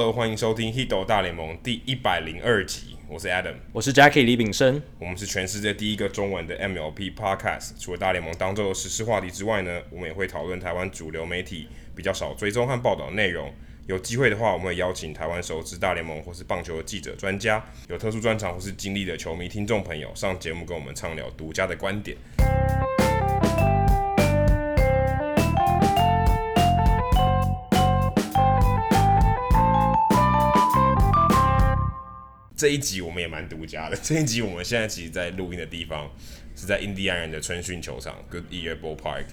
Hello，欢迎收听《h i d o 大联盟》第一百零二集。我是 Adam，我是 Jackie 李炳生。我们是全世界第一个中文的 MLP Podcast。除了大联盟当中的时事话题之外呢，我们也会讨论台湾主流媒体比较少追踪和报道的内容。有机会的话，我们会邀请台湾熟知大联盟或是棒球的记者、专家，有特殊专长或是经历的球迷听众朋友上节目跟我们畅聊独家的观点。这一集我们也蛮独家的。这一集我们现在其实，在录音的地方是在印第安人的春训球场 Goodyear Ballpark，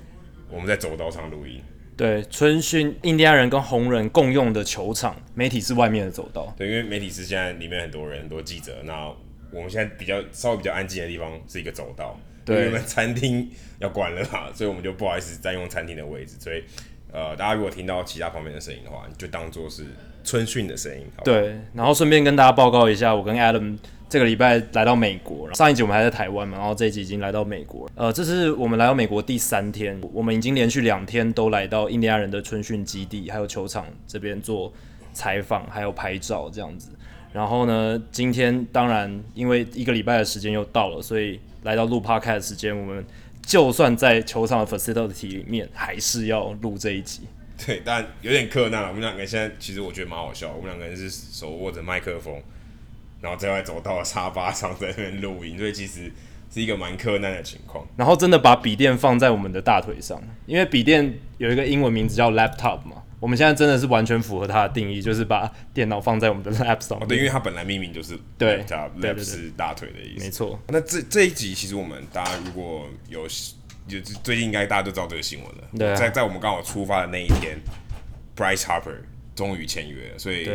我们在走道上录音。对，春训印第安人跟红人共用的球场，媒体是外面的走道。对，因为媒体是现在里面很多人，很多记者。那我们现在比较稍微比较安静的地方是一个走道。对，因为我们餐厅要关了嘛，所以我们就不好意思占用餐厅的位置。所以，呃，大家如果听到其他方面的声音的话，你就当做是。春训的声音，对，然后顺便跟大家报告一下，我跟 Adam 这个礼拜来到美国。上一集我们还在台湾嘛，然后这一集已经来到美国。呃，这是我们来到美国第三天，我们已经连续两天都来到印第安人的春训基地，还有球场这边做采访，还有拍照这样子。然后呢，今天当然因为一个礼拜的时间又到了，所以来到录 Podcast 的时间，我们就算在球场的 facility 里面，还是要录这一集。对，但有点困难了。我们两个现在其实我觉得蛮好笑。我们两个人是手握着麦克风，然后在外走到了沙发上在那边录音，所以其实是一个蛮困难的情况。然后真的把笔电放在我们的大腿上，因为笔电有一个英文名字叫 laptop 嘛。我们现在真的是完全符合它的定义，就是把电脑放在我们的 lap 上。哦，对，因为它本来命名就是对，lap 是大腿的意思。没错。那这这一集其实我们大家如果有。就最近应该大家都知道这个新闻了。对、啊，在在我们刚好出发的那一天，Bryce Harper 终于签约了，所以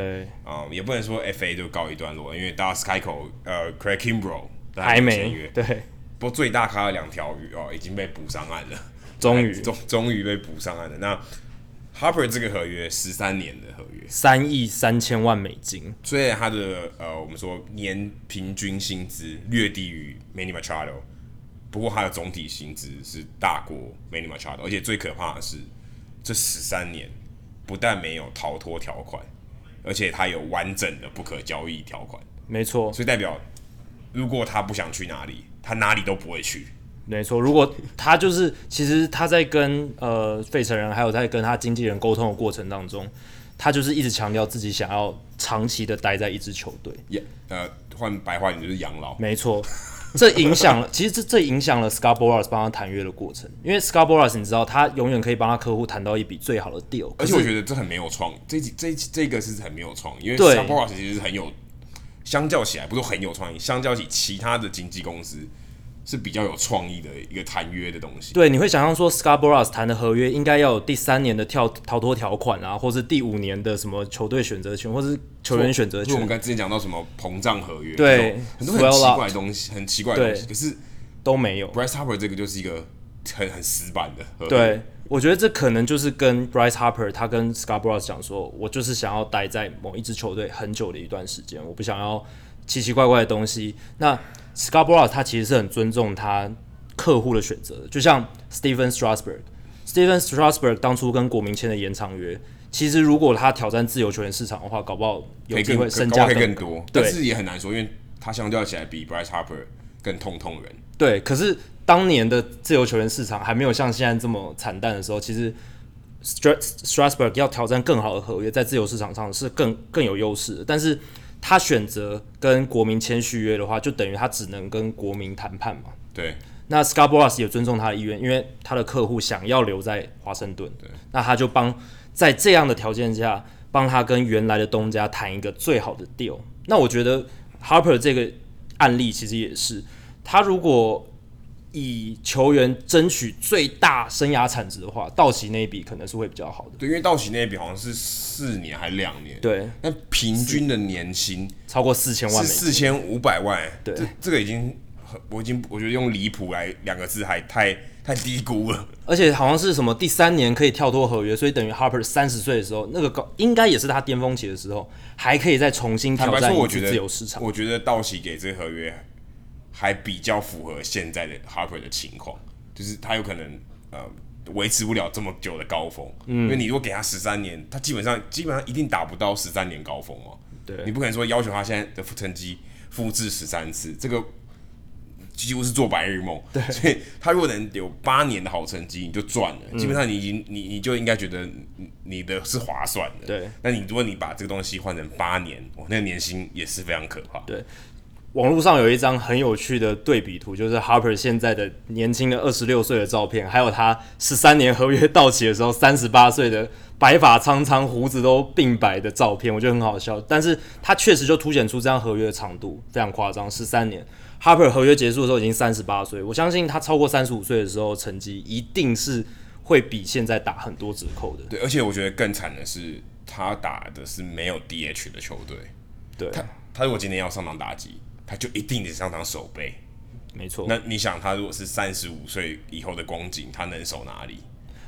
啊、嗯，也不能说 FA 就告一段落，因为 Dallas Keuchel 呃，Craig Kimbrel 还没签约。对，不过最大咖的两条鱼哦，已经被补上岸了，终于 终终于被补上岸了。那 Harper 这个合约十三年的合约，三亿三千万美金，虽然他的呃，我们说年平均薪资略低于 Manny Machado。不过他的总体薪资是大过 Manny Machado，而且最可怕的是，这十三年不但没有逃脱条款，而且他有完整的不可交易条款。没错，所以代表如果他不想去哪里，他哪里都不会去。没错，如果他就是其实他在跟呃费城人还有在跟他经纪人沟通的过程当中，他就是一直强调自己想要长期的待在一支球队。也、yeah, 呃，换白话一点就是养老。没错。这影响了，其实这这影响了 Boras 帮他谈约的过程，因为 Boras 你知道，他永远可以帮他客户谈到一笔最好的 deal。而且我觉得这很没有创意，这这这个是很没有创意，因为 Boras 其实是很有，相较起来不是很有创意，相较起其他的经纪公司。是比较有创意的一个谈约的东西。对，你会想象说 Boras 谈的合约应该要有第三年的跳逃脱条款啊，或是第五年的什么球队选择权，或是球员选择权。就我们刚才之前讲到什么膨胀合约，对，很多很奇怪的东西，很奇怪的东西，可是都没有。Bryce Harper 这个就是一个很很死板的合约。对，我觉得这可能就是跟 Bryce Harper 他跟 Boras 讲说，我就是想要待在某一支球队很久的一段时间，我不想要奇奇怪怪的东西。那 Boras 他其实是很尊重他客户的选择，就像 Stephen Strasburg，Stephen Strasburg 当初跟国民签的延长约，其实如果他挑战自由球员市场的话，搞不好有机会身价更，更多。但是也很难说，因为他相较起来比 Bryce Harper 更痛痛人。对，可是当年的自由球员市场还没有像现在这么惨淡的时候，其实 Strasburg 要挑战更好的合约，在自由市场上是更更有优势的。但是他选择跟国民签续约的话，就等于他只能跟国民谈判嘛。对。那 Boras 也尊重他的意愿，因为他的客户想要留在华盛顿。对。那他就帮在这样的条件下，帮他跟原来的东家谈一个最好的 deal。那我觉得 Harper 这个案例其实也是，他如果以球员争取最大生涯产值的话，道奇那一笔可能是会比较好的。对，因为道奇那一笔好像是四年还两年。对。那平均的年薪超过四千万，四千五百万。对。这这个已经，我已经我觉得用离谱来两个字还太太低估了。而且好像是什么第三年可以跳脱合约，所以等于 Harper 三十岁的时候，那个高应该也是他巅峰期的时候，还可以再重新挑战自由市场。我觉得道奇给这个合约。还比较符合现在的 Harper 的情况，就是他有可能呃维持不了这么久的高峰。嗯，因为你如果给他十三年，他基本上基本上一定达不到十三年高峰哦。对，你不可能说要求他现在的成绩复制十三次，这个。几乎是做白日梦，对，所以他如果能有八年的好成绩，你就赚了。嗯、基本上你已经你你就应该觉得你的是划算的。对，那你如果你把这个东西换成八年，哦，那个年薪也是非常可怕。对，网络上有一张很有趣的对比图，就是 Harper 现在的年轻的二十六岁的照片，还有他十三年合约到期的时候三十八岁的白发苍苍、胡子都鬓白的照片，我觉得很好笑。但是他确实就凸显出这样合约的长度非常夸张，十三年。Harper 合约结束的时候已经三十八岁，我相信他超过三十五岁的时候，成绩一定是会比现在打很多折扣的。对，而且我觉得更惨的是，他打的是没有 DH 的球队。对，他他如果今天要上场打击，他就一定得上场守备。没错。那你想，他如果是三十五岁以后的光景，他能守哪里？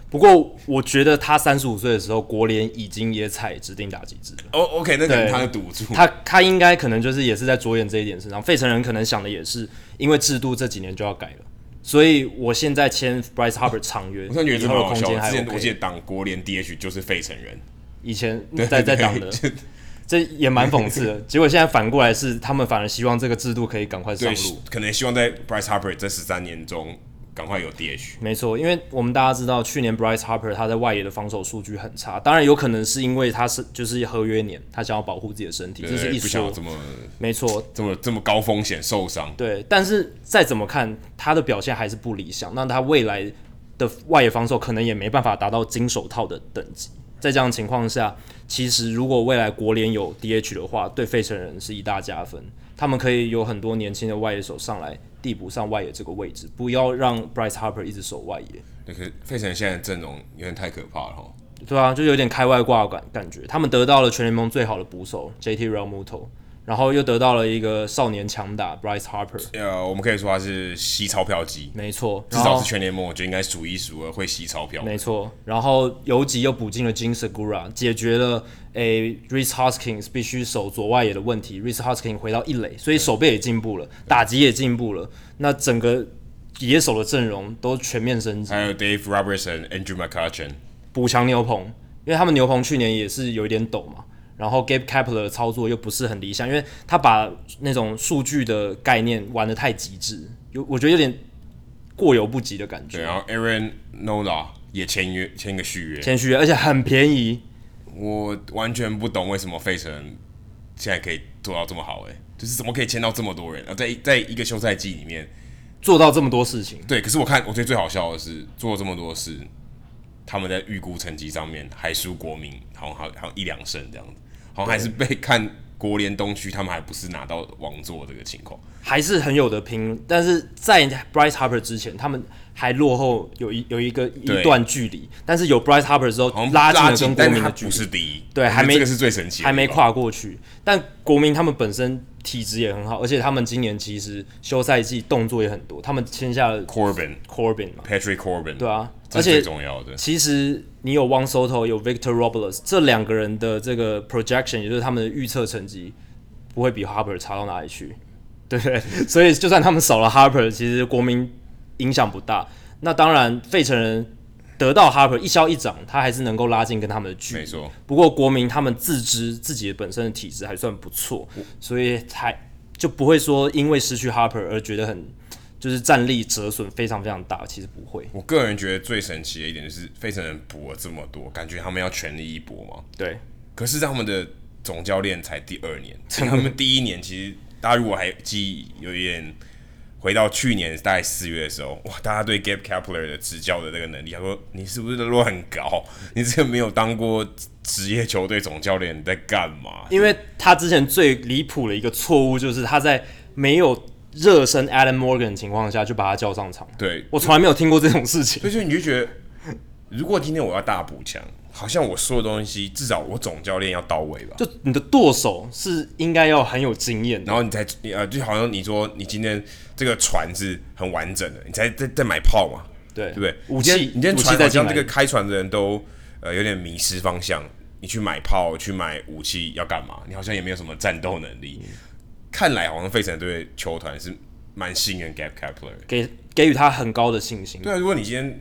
不过，我觉得他三十五岁的时候，国联已经也采指定打击制了。哦、oh,，OK，那可能他的赌注，他他应该可能就是也是在着眼这一点身上。费城人可能想的也是，因为制度这几年就要改了，所以我现在签 Bryce Harper 长约，我觉得这么好笑。之前我记得当国联 DH 就是费城人，以前在在当的，这也蛮讽刺的。结果现在反过来是，他们反而希望这个制度可以赶快上路，可能希望在 Bryce Harper 这十三年中。赶快有 DH，没错，因为我们大家知道，去年 Bryce Harper 他在外野的防守数据很差，当然有可能是因为他是就是合约年，他想要保护自己的身体，这是一说。这么没错，这么这么高风险受伤。对，但是再怎么看，他的表现还是不理想，那他未来的外野防守可能也没办法达到金手套的等级。在这样的情况下，其实如果未来国联有 DH 的话，对费城人是一大加分，他们可以有很多年轻的外野手上来。递补上外野这个位置，不要让 Bryce Harper 一直守外野。对，可是费城现在阵容有点太可怕了哈。对啊，就有点开外挂感感觉。他们得到了全联盟最好的捕手 JT Realmuto，然后又得到了一个少年强打 Bryce Harper。呃，我们可以说他是吸钞票机，没错，至少是全联盟我觉得应该数一数二会吸钞票。没错，然后游击又补进了 Jean Segura，解决了。诶、欸、Rich Hoskins 必须守左外野的问题，Rich Hoskins 回到一垒，所以守备也进步了，打击也进步了。那整个野手的阵容都全面升级。还有 Dave Robertson、Andrew McCutchen 补强牛棚，因为他们牛棚去年也是有一点抖嘛。然后 Gabe Kapler 的操作又不是很理想，因为他把那种数据的概念玩的太极致，有我觉得有点过犹不及的感觉。对，然后 Aaron Nola 也签约签个续约，签续约，而且很便宜。我完全不懂为什么费城现在可以做到这么好，哎，就是怎么可以签到这么多人啊，在在一个休赛季里面做到这么多事情。对，可是我看我觉得最好笑的是做了这么多事，他们在预估成绩上面还输国民，好像好像一两胜这样子，好像还是被看国联东区，他们还不是拿到王座这个情况，还是很有得拼。但是在 Bryce Harper 之前，他们。还落后有一有一个一段距离，但是有 Bryce Harper 之后拉近了跟国民的距离。不是第一，对，还没这个是最神奇的，还没跨过去。但国民他们本身体质也很好，而且他们今年其实休赛季动作也很多，他们签下了 Corbin Corbin 嘛，Patrick Corbin，对啊，而且最重要的。其实你有 Juan Soto 有 Victor Robles 这两个人的这个 projection，也就是他们的预测成绩不会比 Harper 差到哪里去，对不对？所以就算他们少了 Harper，其实国民影响不大。那当然，费城人得到 Harper 一消一长，他还是能够拉近跟他们的距离。没错。不过国民他们自知自己的本身的体质还算不错，所以才就不会说因为失去 Harper 而觉得很就是战力折损非常非常大。其实不会。我个人觉得最神奇的一点就是费城人补了这么多，感觉他们要全力一搏嘛。对。可是他们的总教练才第二年，他们第一年其实大家如果还记忆有一点。回到去年大概四月的时候，哇，大家对 Gabe Kapler 的执教的那个能力，他说你是不是落很高？你这个没有当过职业球队总教练，你在干嘛？因为他之前最离谱的一个错误就是他在没有热身 Adam Morgan 的情况下就把他叫上场。对，我从来没有听过这种事情。所以你就觉得，如果今天我要大补强。好像我说的东西，至少我总教练要到位吧？就你的舵手是应该要很有经验，然后你才呃，就好像你说你今天这个船是很完整的，你才在在买炮嘛？对，对不对？武器，你今天船好像这个开船的人都呃有点迷失方向，你去买炮去买武器要干嘛？你好像也没有什么战斗能力。嗯、看来好像费城队球团是蛮信任 Gabe Kapler，给给予他很高的信心。对啊，如果你今天。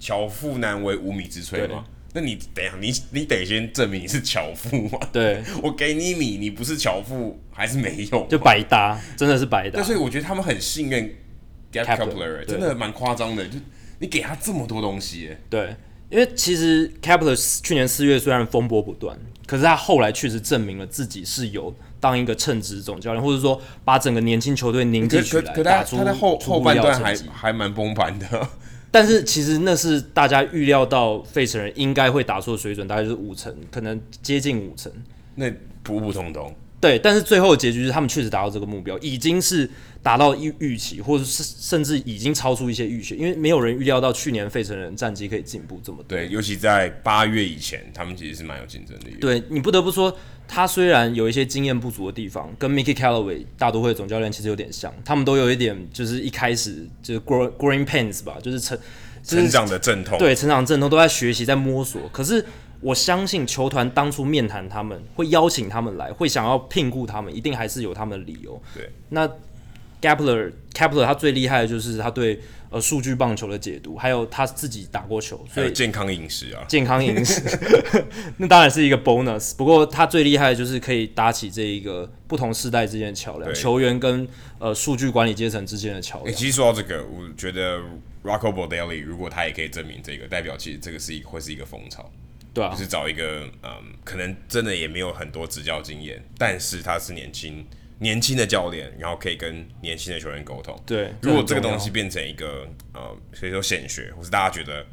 巧妇难为无米之炊嘛。那你等一下，你你得先证明你是巧妇嘛。对，我给你米，你不是巧妇还是没用，就白搭，真的是白搭。所以我觉得他们很信任 Gabe Kapler，真的蛮夸张的。就你给他这么多东西，对，因为其实 Kapler 去年四月虽然风波不断，可是他后来确实证明了自己是有当一个称职总教练，或者说把整个年轻球队凝聚起来，打出他在后后半段还还蛮崩盘的。但是其实那是大家预料到费城人应该会打出的水准，大概就是五成，可能接近五成。那普普通通。对，但是最后的结局是他们确实达到这个目标，已经是达到预预期，或者是甚至已经超出一些预期，因为没有人预料到去年费城人战绩可以进步这么多。对，尤其在八月以前，他们其实是蛮有竞争力的。对，你不得不说，他虽然有一些经验不足的地方，跟 Mickey Callaway 大都会总教练其实有点像，他们都有一点就是一开始就是 growing pains 吧，就是成、就是、成长的阵痛。对，成长阵痛都在学习，在摸索，可是。我相信球团当初面谈他们，会邀请他们来，会想要聘雇他们，一定还是有他们的理由。对，那 Gapler Gapler 他最厉害的就是他对呃数据棒球的解读，还有他自己打过球，所以健康饮食啊，健康饮食，那当然是一个 bonus。不过他最厉害的就是可以搭起这一个不同世代之间的桥梁，球员跟呃数据管理阶层之间的桥梁。其实说到这个，我觉得 Rocco Baldelli 如果他也可以证明这个，代表其实这个是一个会是一个风潮。对啊，就是找一个嗯，可能真的也没有很多执教经验，但是他是年轻年轻的教练，然后可以跟年轻的球员沟通。对，如果这个东西变成一个呃，所以说显学，或是大家觉得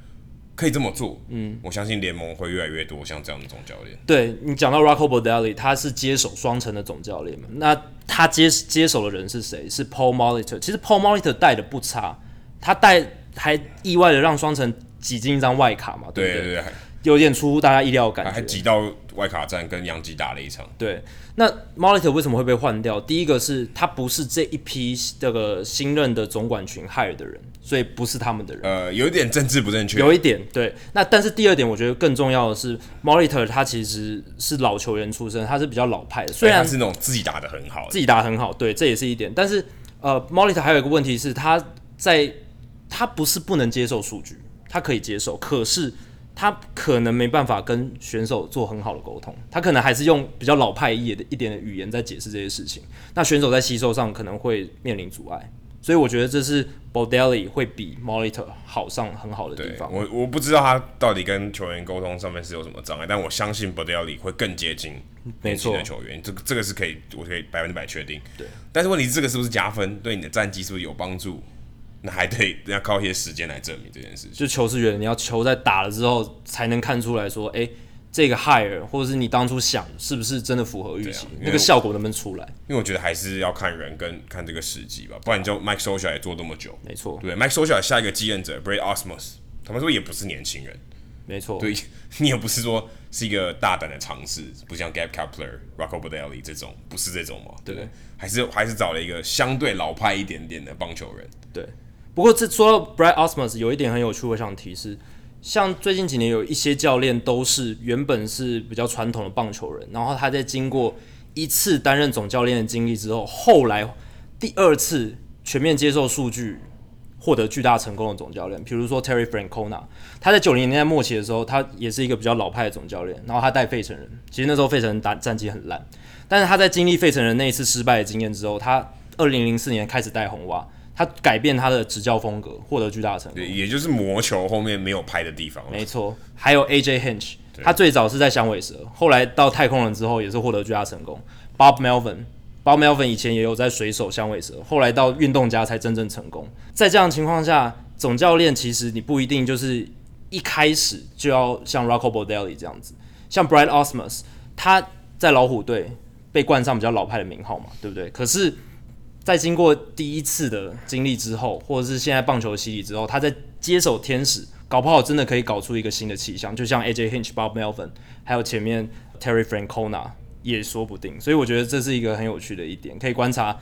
可以这么做，嗯，我相信联盟会越来越多像这样的总教练。对，你讲到 Rocco Baldelli，他是接手双城的总教练嘛？那他接接手的人是谁？是 Paul Molitor。其实 Paul Molitor 带的不差，他带还意外的让双城挤进一张外卡嘛？对不对？对对对。有点出乎大家意料的感觉，还挤到外卡站跟杨基打了一场。对，那 Molitor 为什么会被换掉？第一个是他不是这一批这个新任的总管群 hire 的人，所以不是他们的人。呃，有一点政治不正确。有一点对。那但是第二点，我觉得更重要的是 Molitor 他其实是老球员出身，他是比较老派的。虽然他是那种自己打的很好，自己打得很好，对，这也是一点。但是呃，Molitor 还有一个问题是，他在他不是不能接受数据，他可以接受，可是。他可能没办法跟选手做很好的沟通，他可能还是用比较老派一点的一点的语言在解释这些事情。那选手在吸收上可能会面临阻碍，所以我觉得这是 Baldelli 会比 Molitor 好上很好的地方。我我不知道他到底跟球员沟通上面是有什么障碍，但我相信 Baldelli 会更接近年轻的球员。这个这个是可以，我可以百分之百确定。对，但是问题是这个是不是加分？对你的战绩是不是有帮助？那还得要靠一些时间来证明这件事情。就球是圆的，你要球在打了之后才能看出来说，哎、欸，这个 hire 或者是你当初想是不是真的符合预期，那个效果能不能出来？因为我觉得还是要看人跟看这个时机吧，不然你就 Mike Scioscia 也做这么久，没错，对，Mike Scioscia 下一个继任者 Brad Ausmus，他们说也不是年轻人，没错，对，你也不是说是一个大胆的尝试，不像 Gabe Kapler、Rocco Baldelli 这种，不是这种嘛，对不对？还是还是找了一个相对老派一点点的棒球人，对。不过这说到 Brad Ausmus 有一点很有趣，我想提示，像最近几年有一些教练都是原本是比较传统的棒球人，然后他在经过一次担任总教练的经历之后，后来第二次全面接受数据，获得巨大成功的总教练，比如说 Terry Francona，他在九零年代末期的时候，他也是一个比较老派的总教练，然后他带费城人，其实那时候费城人打战绩很烂，但是他在经历费城人那一次失败的经验之后，他二零零四年开始带红袜。他改变他的执教风格，获得巨大的成功。对，也就是魔球后面没有拍的地方。没错，还有 AJ Hinch，他最早是在响尾蛇，后来到太空人之后也是获得巨大成功。Bob Melvin，Bob Melvin 以前也有在水手、响尾蛇，后来到运动家才真正成功。在这样的情况下，总教练其实你不一定就是一开始就要像 Rocco Baldelli 这样子，像 Brad Ausmus，他在老虎队被冠上比较老派的名号嘛，对不对？可是。在经过第一次的经历之后，或者是现在棒球洗礼之后，他在接手天使，搞不好真的可以搞出一个新的气象，就像 AJ Hinch、Bob Melvin，还有前面 Terry Francona 也说不定。所以我觉得这是一个很有趣的一点，可以观察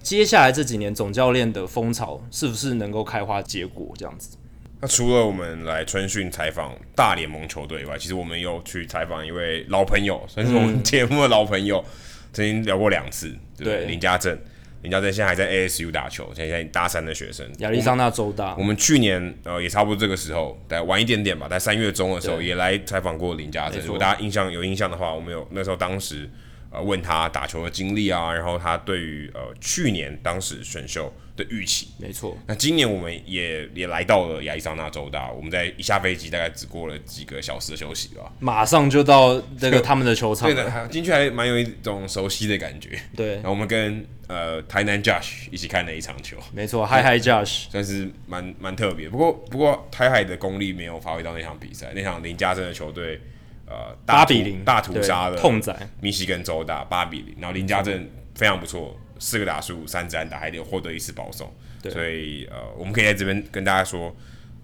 接下来这几年总教练的风潮是不是能够开花结果这样子。那除了我们来春训采访大联盟球队以外，其实我们有去采访一位老朋友，算是我们节目的老朋友，曾经聊过两次，对？林家正。林家正现在还在 ASU 打球，现在大三的学生，亚利桑那州大。我们去年呃也差不多这个时候，在晚一点点吧，在三月中的时候也来采访过林家正。如果大家印象有印象的话，我们有那时候当时呃问他打球的经历啊，然后他对于呃去年当时选秀的预期。没错。那今年我们也也来到了亚利桑那州大，我们在一下飞机大概只过了几个小时的休息吧，马上就到这个他们的球场。对的，进去还蛮有一种熟悉的感觉。对。然后我们跟呃，台南 Josh 一起看了一场球，没错，Hi Hi Josh 算是蛮蛮特别。不过不过台海的功力没有发挥到那场比赛，那场林家珍的球队呃八比零大屠杀的痛宰密西根州大八比零，然后林家正非常不错，四个打数三支安打，还得获得一次保送，所以呃我们可以在这边跟大家说，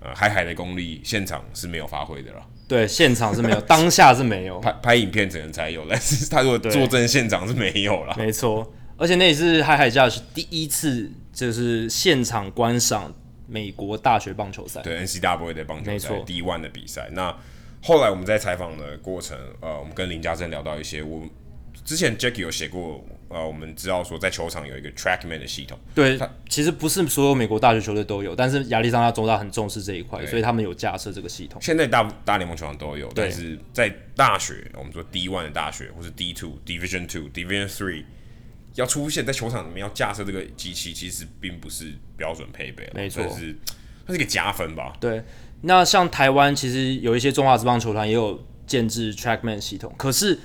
呃海海的功力现场是没有发挥的了。对，现场是没有，当下是没有，拍 拍影片可能才有，但是他如果坐镇现场是没有了。没错。而且那也是海海家是第一次就是现场观赏美国大学棒球赛，对 NCAA 的棒球赛，D1 的比赛。那后来我们在采访的过程，呃，我们跟林家正聊到一些，我之前 Jackie 有写过，呃，我们知道说在球场有一个 TrackMan 的系统，对，其实不是所有美国大学球队都有，但是亚利桑那州大很重视这一块，所以他们有架设这个系统。现在大大联盟球场都有，但是在大学，我们说 D one 的大学或是 D two、Division Two、Division Three。要出现在球场里面要架设这个机器，其实并不是标准配备，没错，是它是一个加分吧。对，那像台湾其实有一些中华职棒球团也有建制 TrackMan 系统，可是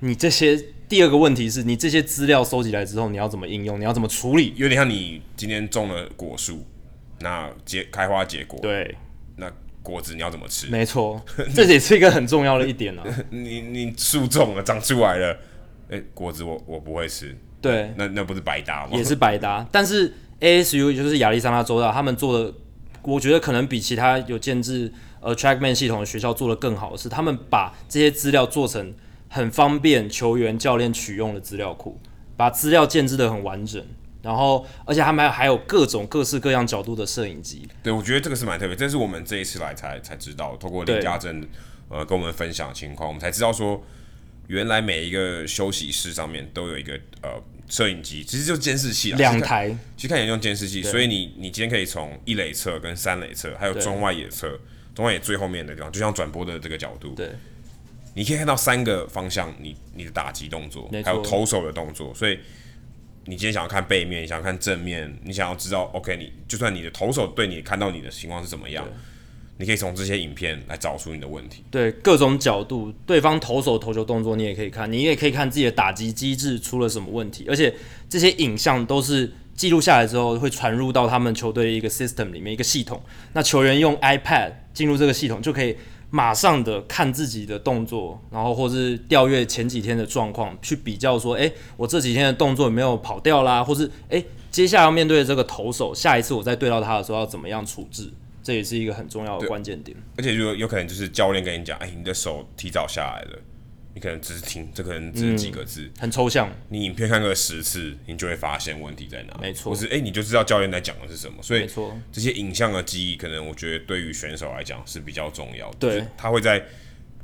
你这些第二个问题是你这些资料收集来之后，你要怎么应用？你要怎么处理？有点像你今天种了果树，那结开花结果，对，那果子你要怎么吃？没错，这也是一个很重要的一点啊。你你树种了，长出来了，哎、欸，果子我我不会吃。对，那那不是白搭吗？也是白搭。但是 ASU 就是亚利桑那州大，他们做的，我觉得可能比其他有建制呃 TrackMan 系统的学校做的更好的是，他们把这些资料做成很方便球员教练取用的资料库，把资料建置的很完整，然后而且他们还有各种各式各样角度的摄影机。对，我觉得这个是蛮特别，这是我们这一次来才才知道，透过林家正呃跟我们分享的情况，我们才知道说。原来每一个休息室上面都有一个呃摄影机，其实就是监视器啊，两台，其实看起来用监视器，所以你你今天可以从一垒侧跟三垒侧，还有中外野侧，中外野最后面的地方，就像转播的这个角度，对，你可以看到三个方向，你你的打击动作，还有投手的动作，所以你今天想要看背面，想要看正面，你想要知道，OK，你就算你的投手对你看到你的情况是怎么样。你可以从这些影片来找出你的问题。对，各种角度，对方投手投球动作你也可以看，你也可以看自己的打击机制出了什么问题，而且这些影像都是记录下来之后会传入到他们球队的一个 system 里面一个系统。那球员用 iPad 进入这个系统，就可以马上的看自己的动作，然后或是调阅前几天的状况，去比较说，哎，我这几天的动作有没有跑掉啦，或是哎，接下来要面对的这个投手，下一次我再对到他的时候要怎么样处置？这也是一个很重要的关键点，而且就有可能就是教练跟你讲，哎，你的手提早下来了，你可能只是听，这可能只是几个字，嗯，很抽象。你影片看个十次，你就会发现问题在哪。没错，或是哎，你就知道教练在讲的是什么。所以，没错，这些影像的记忆，可能我觉得对于选手来讲是比较重要的。对，他会在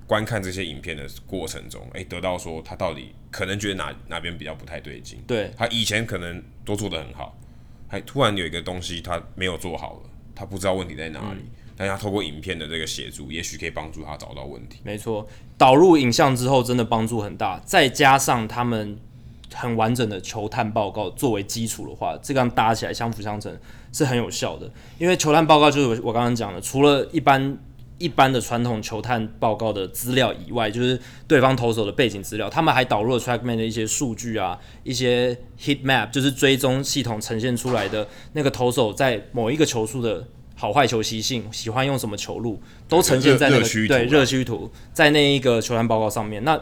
观看这些影片的过程中，哎，得到说他到底可能觉得哪哪边比较不太对劲。对，他以前可能都做得很好，还突然有一个东西他没有做好了，他不知道问题在哪里。嗯大家透过影片的这个协助，也许可以帮助他找到问题。没错，导入影像之后，真的帮助很大。再加上他们很完整的球探报告作为基础的话，这样搭起来相辅相成是很有效的。因为球探报告就是我刚刚讲的，除了一般一般的传统球探报告的资料以外，就是对方投手的背景资料，他们还导入了 TrackMan 的一些数据啊，一些 Heat Map，就是追踪系统呈现出来的那个投手在某一个球数的。好坏球习性，喜欢用什么球路，都呈现在那个对热区图，在那一个球探报告上面。那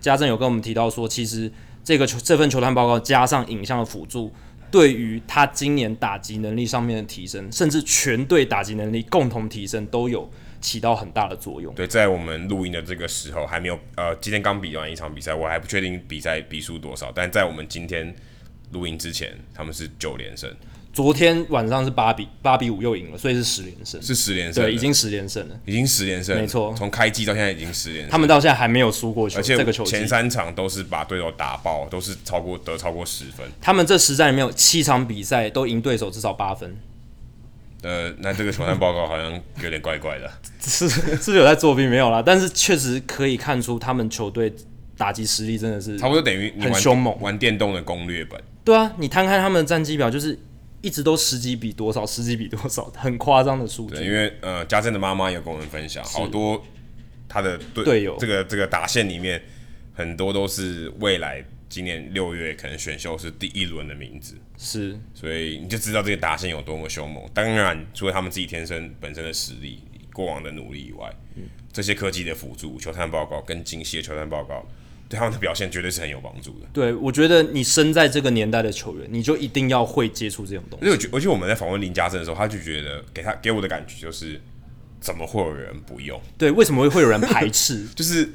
家政有跟我们提到说，其实这个球这份球探报告加上影像的辅助，对于他今年打击能力上面的提升，甚至全队打击能力共同提升，都有起到很大的作用。对，在我们录音的这个时候，还没有呃，今天刚比完一场比赛，我还不确定比赛比数多少，但在我们今天录音之前，他们是九连胜。昨天晚上是八比八比五又赢了，所以是十连胜，是十连胜，对，已经十连胜了，已经十连胜，没错，从开季到现在已经十连胜，他们到现在还没有输过球，而且这个球前三场都是把对手打爆，都是超过得超过十分。他们这十战里面有七场比赛都赢对手至少八分。呃，那这个球探报告好像有点怪怪的，是是有在作弊？没有啦，但是确实可以看出他们球队打击实力真的是差不多等于很凶猛，玩电动的攻略本。对啊，你摊开他们的战绩表就是。一直都十几比多少，十几比多少，很夸张的数据。因为呃，家政的妈妈有跟我们分享，好多他的队队友，这个这个打线里面很多都是未来今年六月可能选秀是第一轮的名字。是，所以你就知道这个打线有多么凶猛。当然，除了他们自己天生本身的实力、过往的努力以外，嗯、这些科技的辅助、球探报告跟精细的球探报告。对他们的表现绝对是很有帮助的。对，我觉得你生在这个年代的球员，你就一定要会接触这种东西。而且，而且我们在访问林家正的时候，他就觉得给他给我的感觉就是，怎么会有人不用？对，为什么会会有人排斥？就是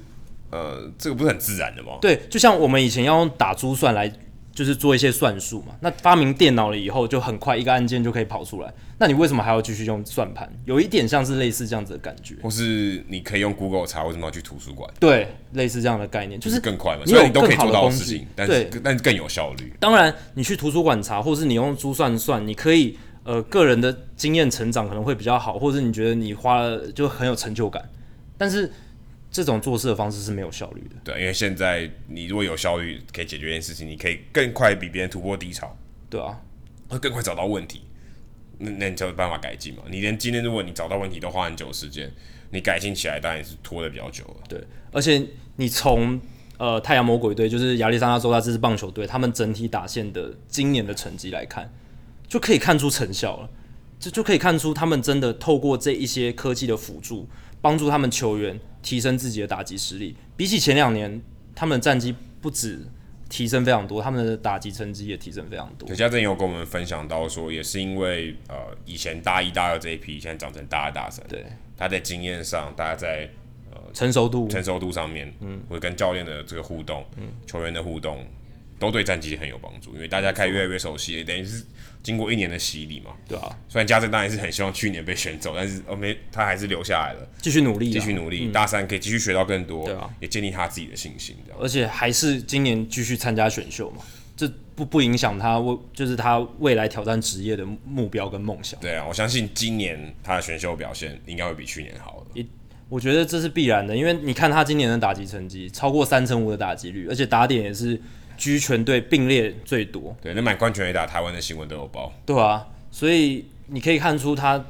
呃，这个不是很自然的吗？对，就像我们以前要用打珠算来。就是做一些算术嘛，那发明电脑了以后，就很快一个按键就可以跑出来。那你为什么还要继续用算盘？有一点像是类似这样子的感觉。或是你可以用 Google 查，为什么要去图书馆？对，类似这样的概念，就是更快嘛。所以你都可以做到的事情，但是对，但是更有效率。当然，你去图书馆查，或是你用珠算算，你可以呃个人的经验成长可能会比较好，或者你觉得你花了就很有成就感，但是。这种做事的方式是没有效率的。对，因为现在你如果有效率，可以解决一件事情，你可以更快比别人突破低潮。对啊，会更快找到问题，那那你就有办法改进嘛。你连今天如果你找到问题都花很久时间，你改进起来当然是拖的比较久了。对，而且你从呃太阳魔鬼队，就是亚利桑那州大这支棒球队，他们整体打线的今年的成绩来看，就可以看出成效了。这就，就可以看出他们真的透过这一些科技的辅助，帮助他们球员提升自己的打击实力。比起前两年，他们的战绩不止提升非常多，他们的打击成绩也提升非常多。对，家正有跟我们分享到说，也是因为呃，以前大一、大二这一批，现在长成大二、大三。对，他在经验上，大家在呃成熟度、成熟度上面，嗯，会跟教练的这个互动，嗯，球员的互动，都对战绩很有帮助。因为大家开始越来越熟悉，也等于是。经过一年的洗礼嘛，对啊。虽然家政当然是很希望去年被选走，但是哦没，他还是留下来了，继续努力，继续努力。嗯、大三可以继续学到更多，对啊，也建立他自己的信心。而且还是今年继续参加选秀嘛，这不不影响他未就是他未来挑战职业的目标跟梦想。对啊，我相信今年他的选秀表现应该会比去年好了。我觉得这是必然的，因为你看他今年的打击成绩超过三成五的打击率，而且打点也是。居全队并列最多，对，那满贯全垒打，台湾的新闻都有报。对啊，所以你可以看出他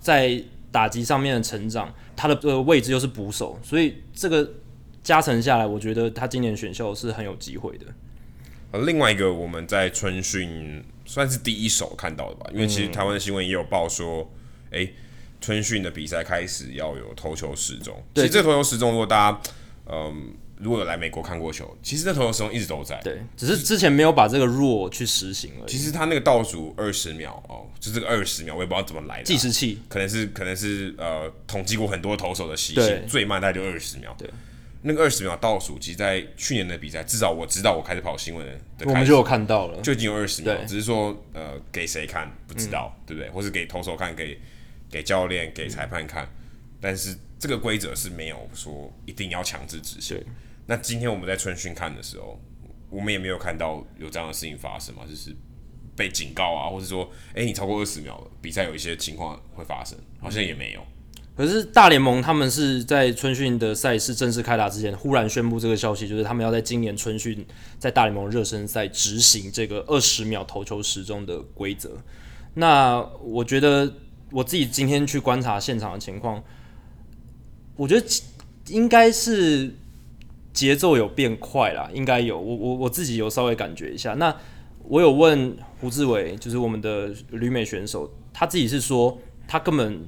在打击上面的成长，他的呃位置又是捕手，所以这个加成下来，我觉得他今年选秀是很有机会的。呃，另外一个我们在春训算是第一手看到的吧，因为其实台湾的新闻也有报说，哎、嗯欸，春训的比赛开始要有投球时钟。对，其实这投球时钟，如果大家嗯。如果有来美国看过球，其实那投球时钟一直都在。对，只是之前没有把这个 rule 去实行而已。其实他那个倒数二十秒哦，就这个二十秒，我也不知道怎么来的、啊。计时器可能是可能是呃统计过很多投手的习性，最慢大概就二十秒。对，那个二十秒倒数，其实在去年的比赛，至少我知道我开始跑新闻的，的，我们就有看到了，就已经有二十秒。只是说呃给谁看不知道，嗯、对不对？或是给投手看，给给教练、给裁判看，嗯、但是这个规则是没有说一定要强制执行。那今天我们在春训看的时候，我们也没有看到有这样的事情发生嘛，就是被警告啊，或者说，哎、你超过二十秒了，比赛有一些情况会发生，好像也没有。可是大联盟他们是在春训的赛事正式开打之前，忽然宣布这个消息，就是他们要在今年春训在大联盟热身赛执行这个二十秒投球时钟的规则。那我觉得我自己今天去观察现场的情况，我觉得应该是。节奏有变快啦，应该有。我我我自己有稍微感觉一下。那我有问胡志伟，就是我们的旅美选手，他自己是说，他根本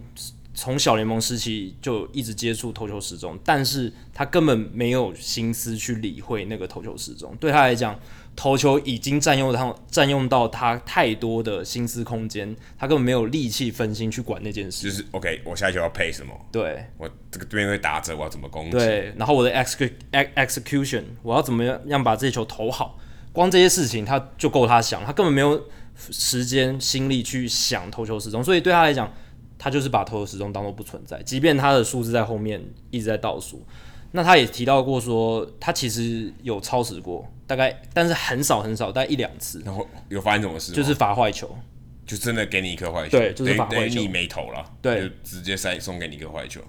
从小联盟时期就一直接触投球时钟，但是他根本没有心思去理会那个投球时钟，对他来讲。投球已经占用他占用到他太多的心思空间，他根本没有力气分心去管那件事。就是 OK，我下一球要配什么？对，我这个对面会打折，我要怎么攻击？对，然后我的 exec execution，我要怎么样让把这球投好？光这些事情他就够他想，他根本没有时间心力去想投球时钟，所以对他来讲，他就是把投球时钟当做不存在，即便他的数字在后面一直在倒数。那他也提到过说，他其实有超时过，大概但是很少很少，大概一两次。然后有发生什么事？就是罚坏球，就真的给你一颗坏球，对，就是罚坏球，你没投了，对，就直接塞送给你一个坏球。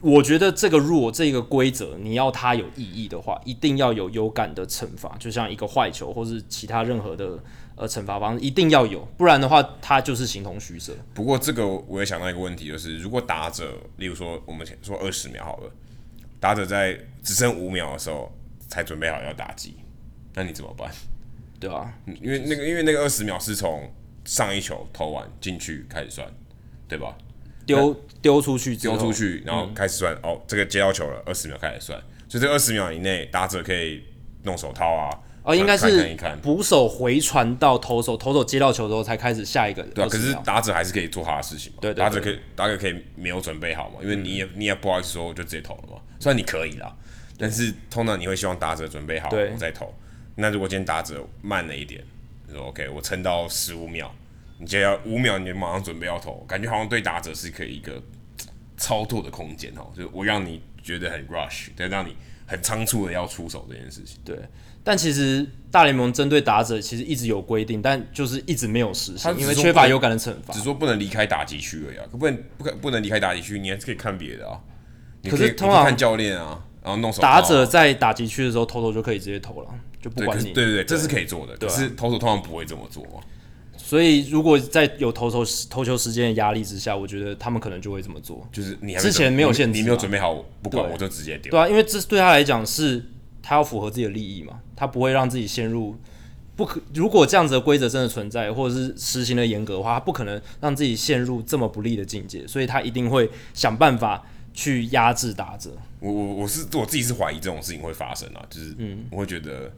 我觉得这个 rule 这个规则，你要它有意义的话，一定要有有感的惩罚，就像一个坏球或是其他任何的呃惩罚方式，一定要有，不然的话，它就是形同虚设。不过这个我也想到一个问题，就是如果打者，例如说我们说二十秒好了，打者在只剩五秒的时候才准备好要打击，那你怎么办？对啊，因为那个因为那个二十秒是从上一球投完进去开始算，对吧？丢丢出去，丢出去，然后开始算、嗯、哦，这个接到球了，二十秒开始算，所以这二十秒以内，打者可以弄手套啊，哦，应该是捕手回传到投手，投手接到球之后才开始下一个，对啊，可是打者还是可以做他的事情嘛，对，打者可以，打者可以没有准备好嘛，因为你也你也不好意思说我就直接投了嘛，虽然你可以啦，但是通常你会希望打者准备好我再投，那如果今天打者慢了一点，就说 OK，我撑到十五秒。你就要五秒，你就马上准备要投，感觉好像对打者是可以一个操作的空间哦，就是我让你觉得很 rush，对，让你很仓促的要出手这件事情。对，但其实大联盟针对打者其实一直有规定，但就是一直没有实行，因为缺乏有感的惩罚。只说不能离开打击区而已啊，可不能不可不能离开打击区，你还是可以看别的啊。可，可是通常看教练啊，然后弄手。打者在打击区的时候，投投就可以直接投了，就不管你。对对对，这是可以做的，可是投手通常不会这么做。所以，如果在有投球投球时间的压力之下，我觉得他们可能就会这么做。就是你之前没有限制，你没有准备好，不管我就直接丢。对啊，因为这对他来讲是，他要符合自己的利益嘛，他不会让自己陷入不可。如果这样子的规则真的存在，或者是实行的严格的话，他不可能让自己陷入这么不利的境界，所以他一定会想办法去压制打者。我我我是我自己是怀疑这种事情会发生啊，就是嗯，我会觉得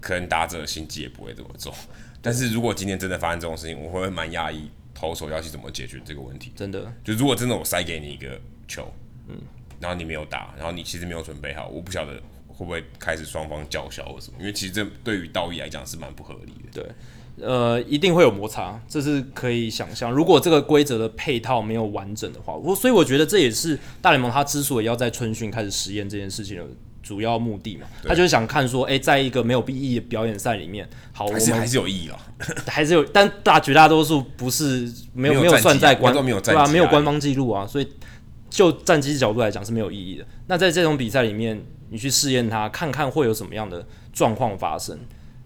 可能打者的心机也不会这么重。但是如果今天真的发生这种事情，我会蛮压抑投手要去怎么解决这个问题。真的，就如果真的我塞给你一个球，嗯，然后你没有打，然后你其实没有准备好，我不晓得会不会开始双方叫嚣或什么。因为其实这对于道义来讲是蛮不合理的。对，呃，一定会有摩擦，这是可以想象。如果这个规则的配套没有完整的话，我所以我觉得这也是大联盟他之所以要在春训开始实验这件事情的。主要目的嘛，他就是想看说，哎、欸，在一个没有意义的表演赛里面，好，我们还是有意义啊，还是有，但大绝大多数不是没有没有算在官对吧？没有官方记录啊，所以就战绩角度来讲是没有意义的。那在这种比赛里面，你去试验它，看看会有什么样的状况发生，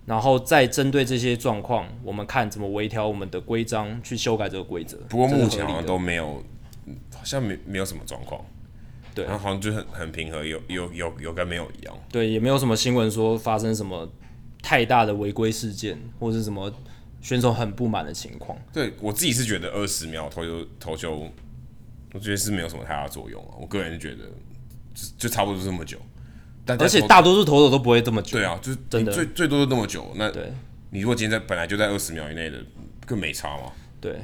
然后再针对这些状况，我们看怎么微调我们的规章，去修改这个规则。不过目前好像都没有，好像没没有什么状况。对，然后好像就很很平和，有有有有跟没有一样。对，也没有什么新闻说发生什么太大的违规事件，或者是什么选手很不满的情况。对我自己是觉得二十秒投球投球，我觉得是没有什么太大作用啊。我个人觉得就就差不多这么久，但而且大多数投手都不会这么久。对啊，就是真的最最多都那么久。那对你如果今天在本来就在二十秒以内的，更没差嘛。对，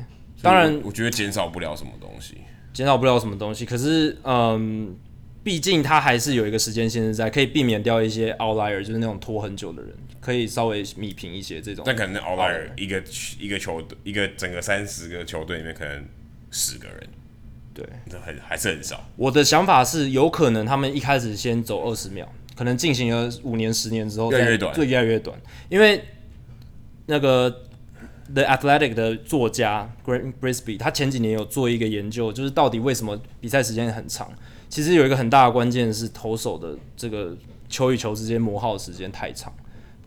当然我觉得减少不了什么东西。减少不了什么东西，可是，嗯，毕竟他还是有一个时间限制在，可以避免掉一些 outlier，就是那种拖很久的人，可以稍微弭平一些这种。但可能 outlier 一个一个球队，一个整个三十个球队里面可能十个人，对，很还是很少。我的想法是，有可能他们一开始先走二十秒，可能进行了五年、十年之后，越来越短，对，越来越短，因为那个。The Athletic 的作家 Grant Brisbee，他前几年有做一个研究，就是到底为什么比赛时间很长？其实有一个很大的关键是投手的这个球与球之间磨耗的时间太长，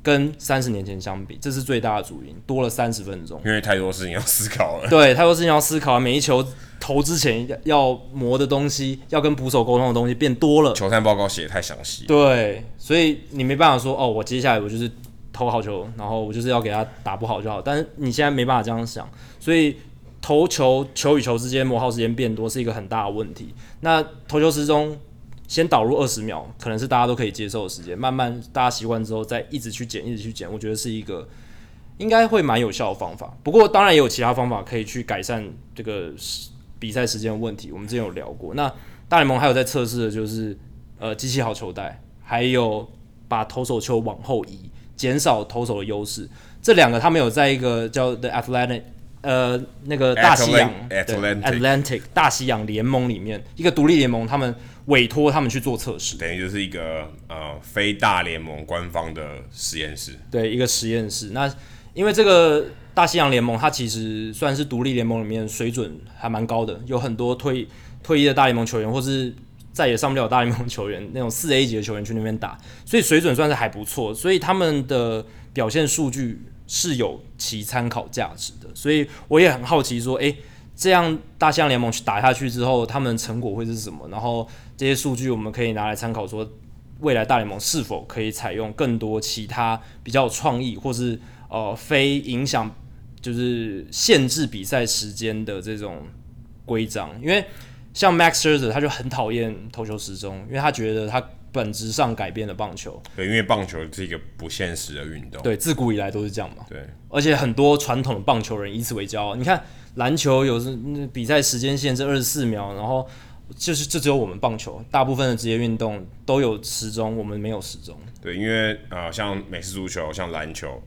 跟三十年前相比，这是最大的主因，多了三十分钟。因为太多事情要思考了。对，太多事情要思考，每一球投之前要磨的东西，要跟捕手沟通的东西变多了。球探报告写得太详细。对，所以你没办法说哦，我接下来我就是。投好球，然后我就是要给他打不好就好。但是你现在没办法这样想，所以投球球与球之间磨耗时间变多是一个很大的问题。那投球时钟先导入二十秒，可能是大家都可以接受的时间。慢慢大家习惯之后，再一直去减，一直去减，我觉得是一个应该会蛮有效的方法。不过当然也有其他方法可以去改善这个比赛时间的问题。我们之前有聊过。那大联盟还有在测试的就是呃机器好球带，还有把投手球往后移。减少投手的优势。这两个他们有在一个叫 The Athletic 呃那个大西洋 Atlantic, Atlantic 大西洋联盟里面一个独立联盟，他们委托他们去做测试，等于就是一个呃非大联盟官方的实验室。对，一个实验室。那因为这个大西洋联盟，它其实算是独立联盟里面水准还蛮高的，有很多退退役的大联盟球员，或是再也上不了大联盟球员那种四 A 级的球员去那边打，所以水准算是还不错。所以他们的表现数据是有其参考价值的。所以我也很好奇说，诶，这样大西洋联盟去打下去之后，他们成果会是什么？然后这些数据我们可以拿来参考，说未来大联盟是否可以采用更多其他比较有创意，或是呃，非影响就是限制比赛时间的这种规章，因为像 Max Scherzer 他就很讨厌投球时钟，因为他觉得他本质上改变了棒球。对，因为棒球是一个不现实的运动。对，自古以来都是这样嘛。对，而且很多传统的棒球人以此为骄傲。你看篮球有时比赛时间限制二十四秒，然后就是这只有我们棒球，大部分的职业运动都有时钟，我们没有时钟。对，因为呃，像美式足球，像篮球。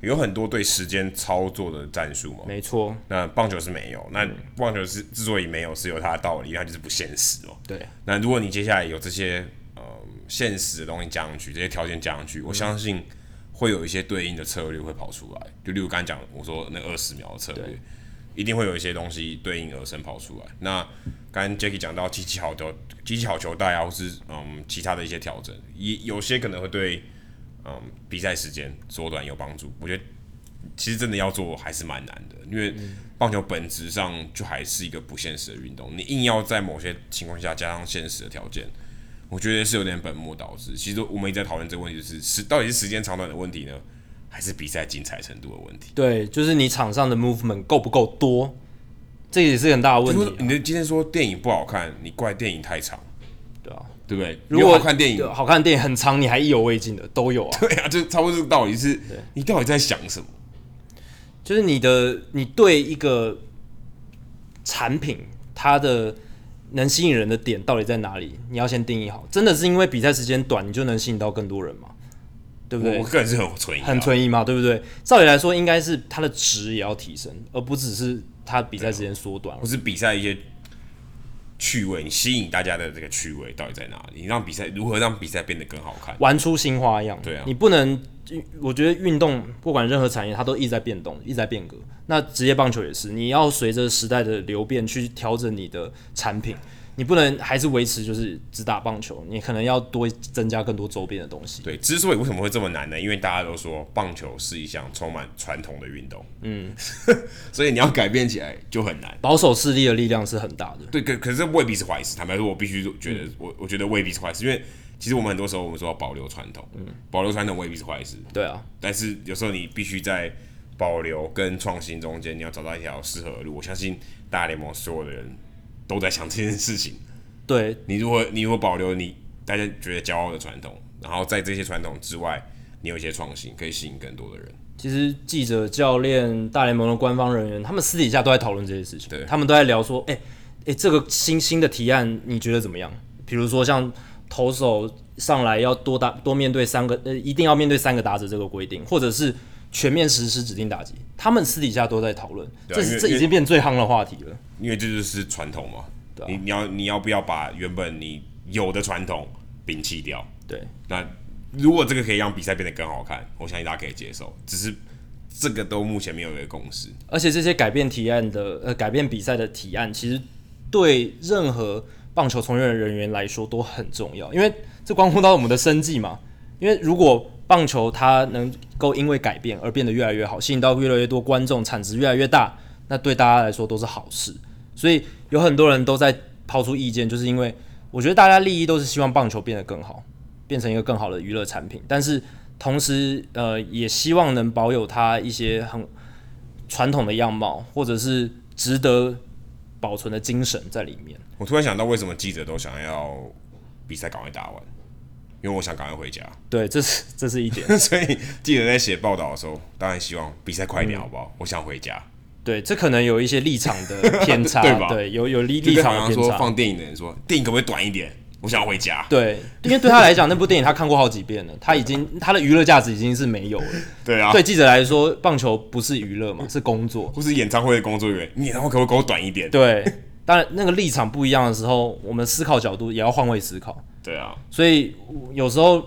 有很多对时间操作的战术嘛？没错。那棒球是没有。那棒球是之所以没有，是有它的道理，它就是不现实哦。对。那如果你接下来有这些呃现实的东西加上去，这些条件加上去，我相信会有一些对应的策略会跑出来。就例如刚才讲我说那二十秒的策略，一定会有一些东西对应而生跑出来。那刚刚 Jackie 讲到机器好的机器好球带啊，或是嗯其他的一些调整，也有些可能会对。嗯，比赛时间缩短有帮助。我觉得其实真的要做还是蛮难的，因为棒球本质上就还是一个不现实的运动。你硬要在某些情况下加上现实的条件，我觉得是有点本末倒置。其实我们一直在讨论这个问题，就是时到底是时间长短的问题呢，还是比赛精彩程度的问题？对，就是你场上的 movement 够不够多，这也是很大的问题啊。你的今天说电影不好看，你怪电影太长。对啊，对不对？如果好看电影，好看电影很长，你还意犹未尽的都有啊。对啊，就差不多这个道理是，你到底在想什么？就是你的，你对一个产品，它的能吸引人的点到底在哪里？你要先定义好。真的是因为比赛时间短，你就能吸引到更多人吗？对不对？我个人是很存疑，很存疑嘛，对不对？照理来说，应该是它的值也要提升，而不只是它比赛时间缩短，或是比赛一些。趣味，你吸引大家的这个趣味到底在哪里？你让比赛如何让比赛变得更好看？玩出新花样。对啊，你不能，我觉得运动不管任何产业，它都一直在变动，一直在变革。那职业棒球也是，你要随着时代的流变去调整你的产品。你不能还是维持就是只打棒球，你可能要多增加更多周边的东西。对，之所以为什么会这么难呢？因为大家都说棒球是一项充满传统的运动，嗯，所以你要改变起来就很难。保守势力的力量是很大的。对，可可是未必是坏事。坦白说，我必须觉得，嗯、我我觉得未必是坏事，因为其实我们很多时候我们说要保留传统，嗯，保留传统未必是坏事。对啊，但是有时候你必须在保留跟创新中间，你要找到一条适合的路。我相信大联盟所有的人。都在想这件事情。对，你如果你如果保留你大家觉得骄傲的传统，然后在这些传统之外，你有一些创新，可以吸引更多的人。其实记者、教练、大联盟的官方人员，他们私底下都在讨论这些事情。对，他们都在聊说，哎、欸、哎、欸，这个新新的提案你觉得怎么样？比如说像投手上来要多打多面对三个，呃，一定要面对三个打者这个规定，或者是全面实施指定打击，他们私底下都在讨论。这是这已经变最夯的话题了。因为这就是传统嘛，对啊、你你要你要不要把原本你有的传统摒弃掉？对，那如果这个可以让比赛变得更好看，我相信大家可以接受。只是这个都目前没有一个共识。而且这些改变提案的呃改变比赛的提案，其实对任何棒球从业人员来说都很重要，因为这关乎到我们的生计嘛。因为如果棒球它能够因为改变而变得越来越好，吸引到越来越多观众，产值越来越大，那对大家来说都是好事。所以有很多人都在抛出意见，就是因为我觉得大家利益都是希望棒球变得更好，变成一个更好的娱乐产品，但是同时呃也希望能保有它一些很传统的样貌，或者是值得保存的精神在里面。我突然想到，为什么记者都想要比赛赶快打完？因为我想赶快回家。对，这是这是一点。所以记者在写报道的时候，当然希望比赛快一点，好不好？嗯、我想回家。对，这可能有一些立场的偏差，对吧？对，有有立立场的偏差。说放电影的人说，电影可不可以短一点？我想要回家。对，因为对他来讲，那部电影他看过好几遍了，他已经他的娱乐价值已经是没有了。对啊，对记者来说，棒球不是娱乐嘛，是工作，或是演唱会的工作人员，你演唱会可不可以给我短一点？对，当然那个立场不一样的时候，我们思考角度也要换位思考。对啊，所以有时候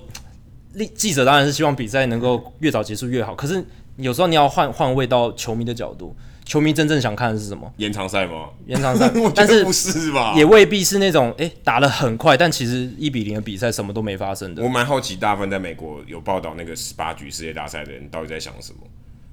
记记者当然是希望比赛能够越早结束越好，可是有时候你要换换位到球迷的角度。球迷真正想看的是什么？延长赛吗？延长赛，但是不是吧？也未必是那种哎、欸、打得很快，但其实一比零的比赛什么都没发生的。我蛮好奇，大部分在美国有报道那个十八局世界大赛的人到底在想什么？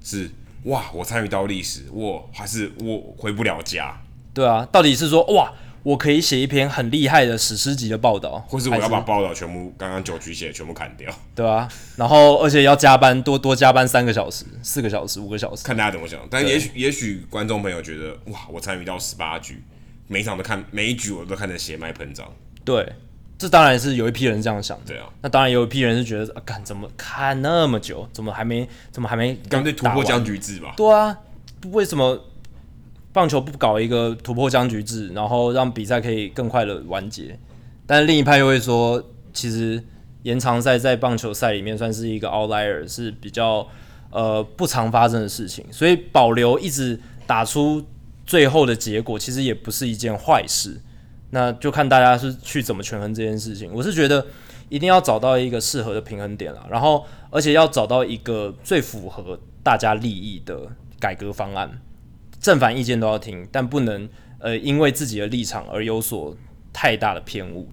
是哇，我参与到历史，我还是我回不了家？对啊，到底是说哇？我可以写一篇很厉害的史诗级的报道，或是我要把报道全部刚刚九局写的全部砍掉，对啊，然后而且要加班多多加班三个小时、四个小时、五个小时，看大家怎么想。但也许也许观众朋友觉得哇，我参与到十八局，每一场都看，每一局我都看得血脉喷张。对，这当然是有一批人这样想。对啊，那当然有一批人是觉得啊，干怎么看那么久，怎么还没怎么还没干脆突破僵局制吧？对啊，为什么？棒球不搞一个突破僵局制，然后让比赛可以更快的完结，但另一派又会说，其实延长赛在棒球赛里面算是一个 outlier，是比较呃不常发生的事情，所以保留一直打出最后的结果，其实也不是一件坏事。那就看大家是去怎么权衡这件事情。我是觉得一定要找到一个适合的平衡点了，然后而且要找到一个最符合大家利益的改革方案。正反意见都要听，但不能呃因为自己的立场而有所太大的偏误。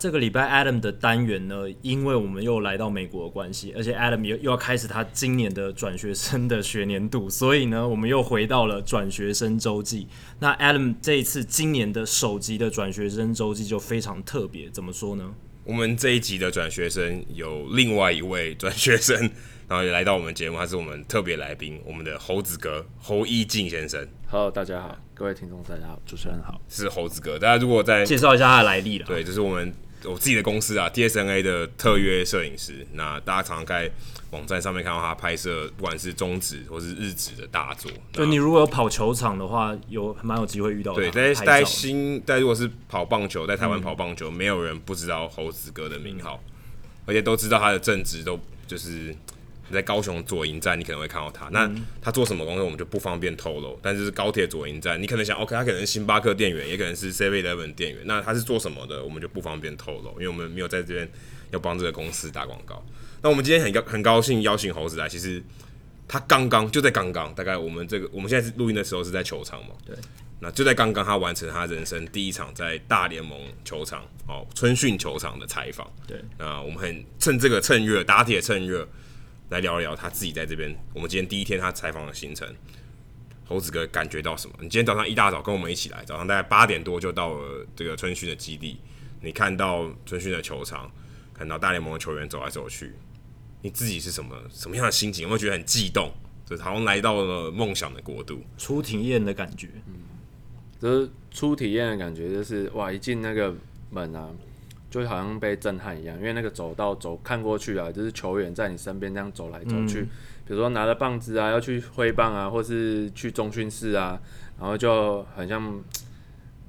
这个礼拜 Adam 的单元呢，因为我们又来到美国的关系，而且 Adam 又又要开始他今年的转学生的学年度，所以呢，我们又回到了转学生周记。那 Adam 这一次今年的首集的转学生周记就非常特别，怎么说呢？我们这一集的转学生有另外一位转学生，然后也来到我们节目，他是我们特别来宾，我们的猴子哥侯一静先生。Hello，大家好，各位听众大家好，主持人好，是猴子哥。大家如果在介绍一下他的来历了，对，就是我们。我自己的公司啊，TSNA 的特约摄影师。那大家常常在网站上面看到他拍摄，不管是中指或是日指的大作。就你如果有跑球场的话，有蛮有机会遇到。对，在在新，在如果是跑棒球，在台湾跑棒球，嗯，没有人不知道猴子哥的名号，而且都知道他的正职都就是。在高雄左营站，你可能会看到他。那他做什么工作，我们就不方便透露。但是高铁左营站，你可能想，OK，他可能是星巴克店员，也可能是 Seven Eleven 店员。那他是做什么的，我们就不方便透露，因为我们没有在这边要帮这个公司打广告。那我们今天很高很高兴邀请猴子来，其实他刚刚就在刚刚，大概我们这个我们现在是录音的时候是在球场嘛？对。那就在刚刚，他完成他人生第一场在大联盟球场哦春训球场的采访。对。那我们很趁这个趁热打铁趁热。来聊一聊他自己在这边。我们今天第一天他采访的行程，猴子哥感觉到什么？你今天早上一大早跟我们一起来，早上大概八点多就到了这个春训的基地。你看到春训的球场，看到大联盟的球员走来走去，你自己是什么什么样的心情？有没有觉得很激动？就是好像来到了梦想的国度，初体验的感觉。嗯，就是初体验的感觉，就是哇，一进那个门啊。就好像被震撼一样，因为那个走道走看过去啊，就是球员在你身边这样走来走去，嗯、比如说拿着棒子啊，要去挥棒啊，或是去中训室啊，然后就很像，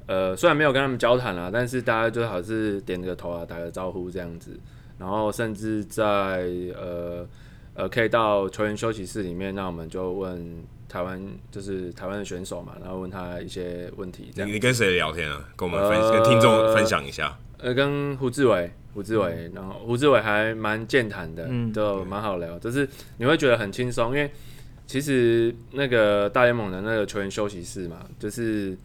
呃，虽然没有跟他们交谈啦，但是大家就好是点个头啊，打个招呼这样子，然后甚至在呃呃可以到球员休息室里面，那我们就问台湾就是台湾的选手嘛，然后问他一些问题这样。你你跟谁聊天啊？跟我们分、呃、跟听众分享一下。呃，跟胡志伟，胡志伟、嗯，然后胡志伟还蛮健谈的，嗯，就蛮好聊，就是你会觉得很轻松，因为其实那个大联盟的那个球员休息室嘛，就是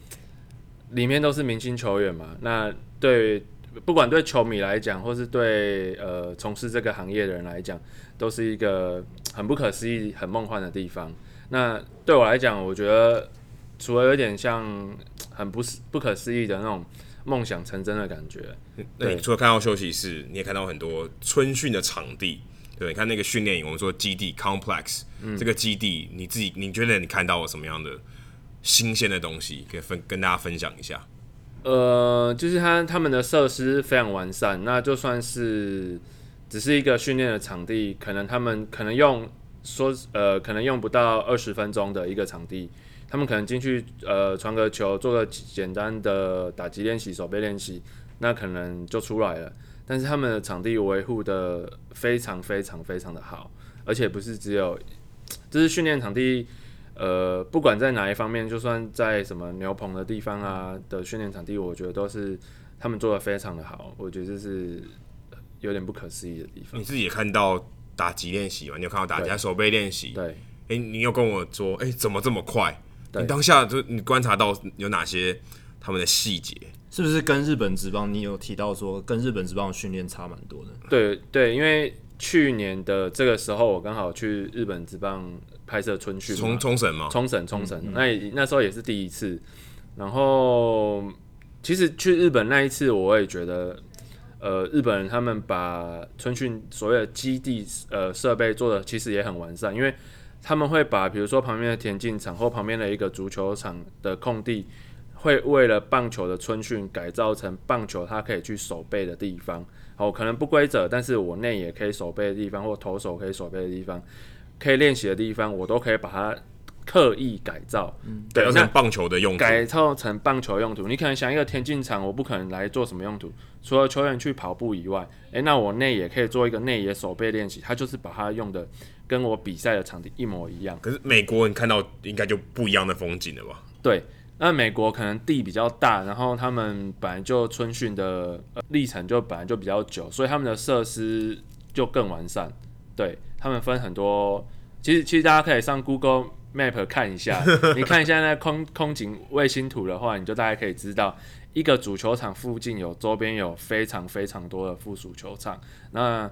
里面都是明星球员嘛，那对不管对球迷来讲，或是对呃从事这个行业的人来讲，都是一个很不可思议、很梦幻的地方。那对我来讲，我觉得除了有点像很不不可思议的那种。梦想成真的感觉。那你除了看到休息室，你也看到很多春训的场地，对，你看那个训练营，我们说基地 complex，嗯，这个基地你自己你觉得你看到了什么样的新鲜的东西，可以分跟大家分享一下？呃，就是他他们的设施非常完善，那就算是只是一个训练的场地，可能他们可能用说呃可能用不到二十分钟的一个场地，他们可能进去呃传个球，做个简单的打击练习、手背练习，那可能就出来了。但是他们的场地维护的非常非常非常的好，而且不是只有，这是训练场地，呃，不管在哪一方面，就算在什么牛棚的地方啊的训练场地，我觉得都是他们做的非常的好，我觉得这是有点不可思议的地方。你自己也看到打击练习吗？你有看到打击手背练习？对，哎、欸，你又跟我说，哎、欸，怎么这么快？对你当下就你观察到有哪些他们的细节？是不是跟日本职棒？你有提到说跟日本职棒的训练差蛮多的？对对，因为去年的这个时候，我刚好去日本职棒拍摄春训，冲冲绳吗？冲绳冲绳，那那时候也是第一次。然后其实去日本那一次，我也觉得，呃，日本人他们把春训所谓的基地呃设备做的其实也很完善，因为他们会把比如说旁边的田径场或旁边的一个足球场的空地。会为了棒球的春训改造成棒球它可以去守备的地方，哦，可能不规则，但是我内也可以守备的地方，或投手可以守备的地方，可以练习的地方，我都可以把它刻意改造，嗯，对，改成棒球的用途，改造成棒球用途。你可能想一个田径场，我不可能来做什么用途，除了球员去跑步以外，诶，那我内也可以做一个内野守备练习，它就是把它用的跟我比赛的场地一模一样。可是美国你看到应该就不一样的风景了吧？对。那美国可能地比较大，然后他们本来就春训的历程就本来就比较久，所以他们的设施就更完善。对，他们分很多，其实其实大家可以上 Google Map 看一下，你看一下那空空景卫星图的话，你就大概可以知道一个主球场附近有周边有非常非常多的附属球场。那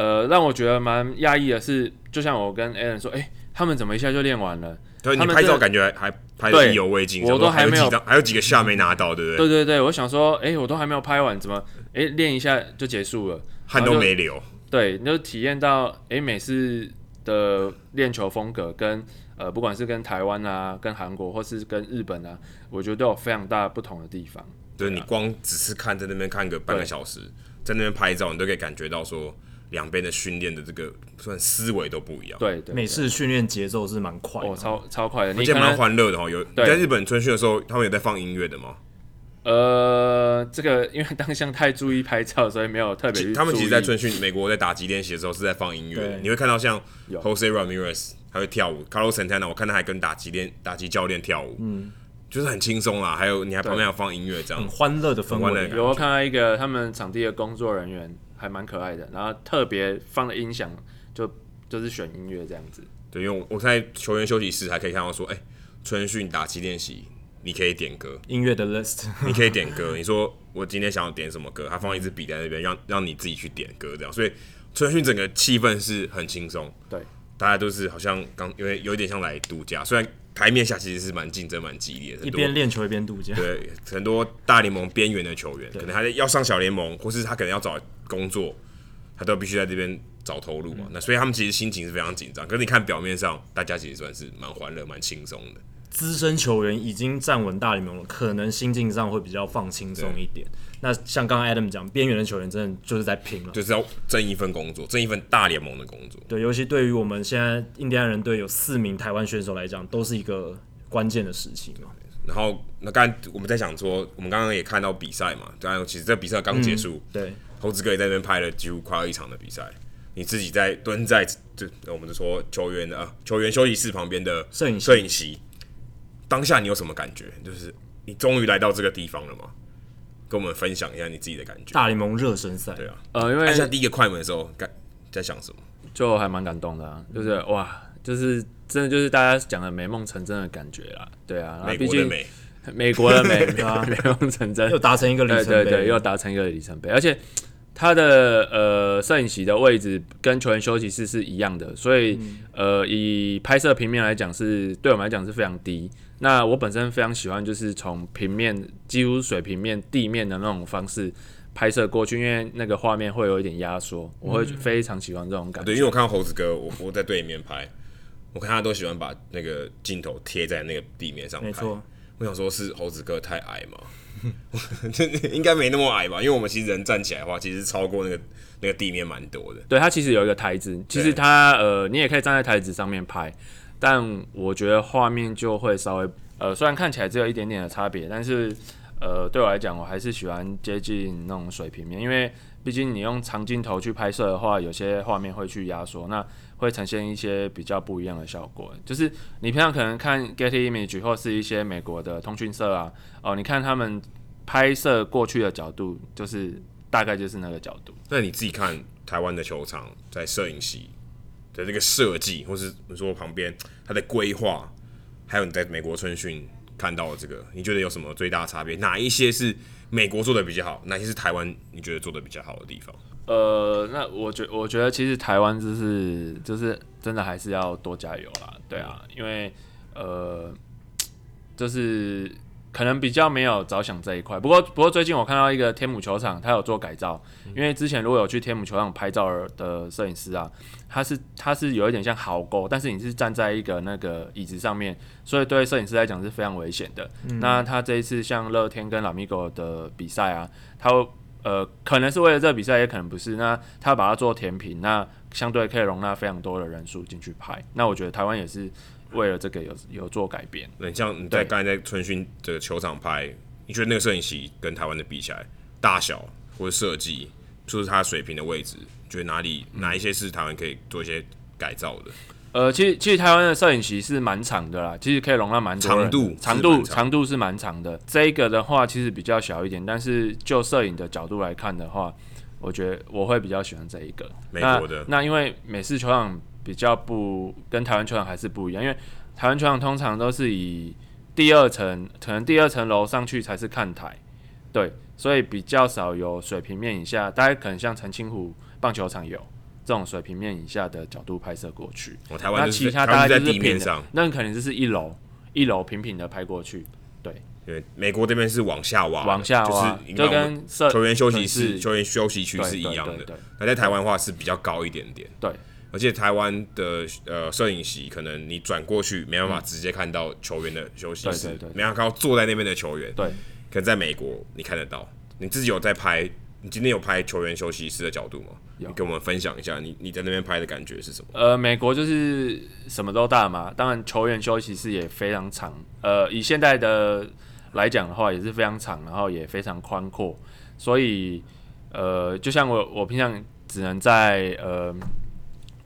呃，让我觉得蛮讶异的是，就像我跟 Alan 说，哎、欸，他们怎么一下就练完了？对，你拍照感觉还拍得意犹未尽，我都还没有，还有几个下没拿到，对不对？对对对，我想说，哎、欸，我都还没有拍完，怎么，哎、欸，练一下就结束了，汗都没流。对，你就体验到，哎、欸，美式的练球风格跟呃，不管是跟台湾啊、跟韩国或是跟日本啊，我觉得都有非常大不同的地方。对，对啊、你光只是看在那边看个半个小时，在那边拍照，你都可以感觉到说。两边的训练的这个算思维都不一样。对，对，对，美式训练节奏是蛮快的，哦，超超快的，而且蛮欢乐的哈。有在日本春训的时候，他们有在放音乐的吗？呃，这个因为当下太注意拍照，所以没有特别。他们其实，在春训，美国在打击练习的时候是在放音乐。你会看到像 Jose Ramirez 他会跳舞，Carlos Santana 我看他还跟打击练打击教练跳舞，嗯，就是很轻松啦。还有你还旁边有放音乐，这样很欢乐的氛围。有我看到一个他们场地的工作人员。还蛮可爱的，然后特别放的音响就就是选音乐这样子。对，因为我在球员休息室还可以看到说，哎、欸，春训打击练习，你可以点歌，音乐的 list，你可以点歌。你说我今天想要点什么歌，他放一支笔在那边，让让你自己去点歌这样。所以春训整个气氛是很轻松，对，大家都是好像刚因为有点像来度假，虽然台面下其实是蛮竞争蛮激烈的，一边练球一边度假。对，很多大联盟边缘的球员，可能还要上小联盟，或是他可能要找。工作，他都必须在这边找投入嘛，嗯、那所以他们其实心情是非常紧张。可是你看表面上，大家其实算是蛮欢乐、蛮轻松的。资深球员已经站稳大联盟了，可能心境上会比较放轻松一点。那像刚刚 Adam 讲，边缘的球员真的就是在拼了，就是要挣一份工作，挣一份大联盟的工作。对，尤其对于我们现在印第安人队有四名台湾选手来讲，都是一个关键的时期嘛。然后，那刚才我们在想说，我们刚刚也看到比赛嘛，当然其实这比赛刚结束，嗯、对。猴子哥也在那边拍了几乎快要一场的比赛，你自己在蹲在这，我们就说球员的啊，球员休息室旁边的摄影摄影席，当下你有什么感觉？就是你终于来到这个地方了吗？跟我们分享一下你自己的感觉。大联盟热身赛，对啊，呃，因为按下第一个快门的时候，感在想什么？就还蛮感动的啊，就是哇，就是真的就是大家讲的美梦成真的感觉啦，对啊，美国的美，美国的美，对啊？美梦成真，又达成一个里程碑，对对对，又达成一个里程碑，而且。他的呃摄影席的位置跟球员休息室是一样的，所以、嗯、呃以拍摄平面来讲是对我们来讲是非常低。那我本身非常喜欢就是从平面几乎水平面地面的那种方式拍摄过去，因为那个画面会有一点压缩，我会非常喜欢这种感觉。对，因为我看到猴子哥，我我在对面拍，我看他都喜欢把那个镜头贴在那个地面上拍。没错，我想说，是猴子哥太矮吗？应该没那么矮吧？因为我们其实人站起来的话，其实超过那个那个地面蛮多的。对，它其实有一个台子，其实它呃，你也可以站在台子上面拍，但我觉得画面就会稍微呃，虽然看起来只有一点点的差别，但是呃，对我来讲，我还是喜欢接近那种水平面，因为毕竟你用长镜头去拍摄的话，有些画面会去压缩，那会呈现一些比较不一样的效果。就是你平常可能看 Getty Image 或是一些美国的通讯社啊，哦，你看他们。拍摄过去的角度，就是大概就是那个角度。那你自己看台湾的球场，在摄影席的这个设计，或是你说旁边它的规划，还有你在美国春训看到的这个，你觉得有什么最大差别？哪一些是美国做的比较好？哪些是台湾你觉得做的比较好的地方？呃，那我觉我觉得其实台湾就是就是真的还是要多加油啦。对啊，因为呃，就是。可能比较没有着想这一块，不过不过最近我看到一个天母球场，他有做改造，因为之前如果有去天母球场拍照的摄影师啊，他是他是有一点像壕沟，但是你是站在一个那个椅子上面，所以对摄影师来讲是非常危险的。嗯、那他这一次像乐天跟拉米狗的比赛啊，他呃可能是为了这个比赛，也可能不是，那他把它做甜品，那相对可以容纳非常多的人数进去拍。那我觉得台湾也是。为了这个有有做改变。那你像你在刚才在春训这个球场拍，你觉得那个摄影席跟台湾的比起来，大小或者设计，就是它水平的位置，觉得哪里哪一些是台湾可以做一些改造的？呃，其实其实台湾的摄影席是蛮长的啦，其实可以容纳蛮多人。长度长度长度是蛮长的。这个的话其实比较小一点，但是就摄影的角度来看的话，我觉得我会比较喜欢这一个。美国的那，那因为美式球场。比较不跟台湾球场还是不一样，因为台湾球场通常都是以第二层，可能第二层楼上去才是看台，对，所以比较少有水平面以下，大概可能像澄清湖棒球场有这种水平面以下的角度拍摄过去。我台湾那其他大概就是平的，那可能就是一楼一楼平平的拍过去，对。对，美国这边是往下挖，往下挖，就是就跟球员休息室、球员休息区是一样的。那在台湾的话是比较高一点点，对。而且台湾的呃摄影席，可能你转过去没办法直接看到球员的休息室，没办法看到坐在那边的球员。对，可能在美国你看得到。你自己有在拍？你今天有拍球员休息室的角度吗？有，你跟我们分享一下你你在那边拍的感觉是什么？呃，美国就是什么都大嘛，当然球员休息室也非常长。呃，以现在的来讲的话，也是非常长，然后也非常宽阔。所以呃，就像我我平常只能在呃。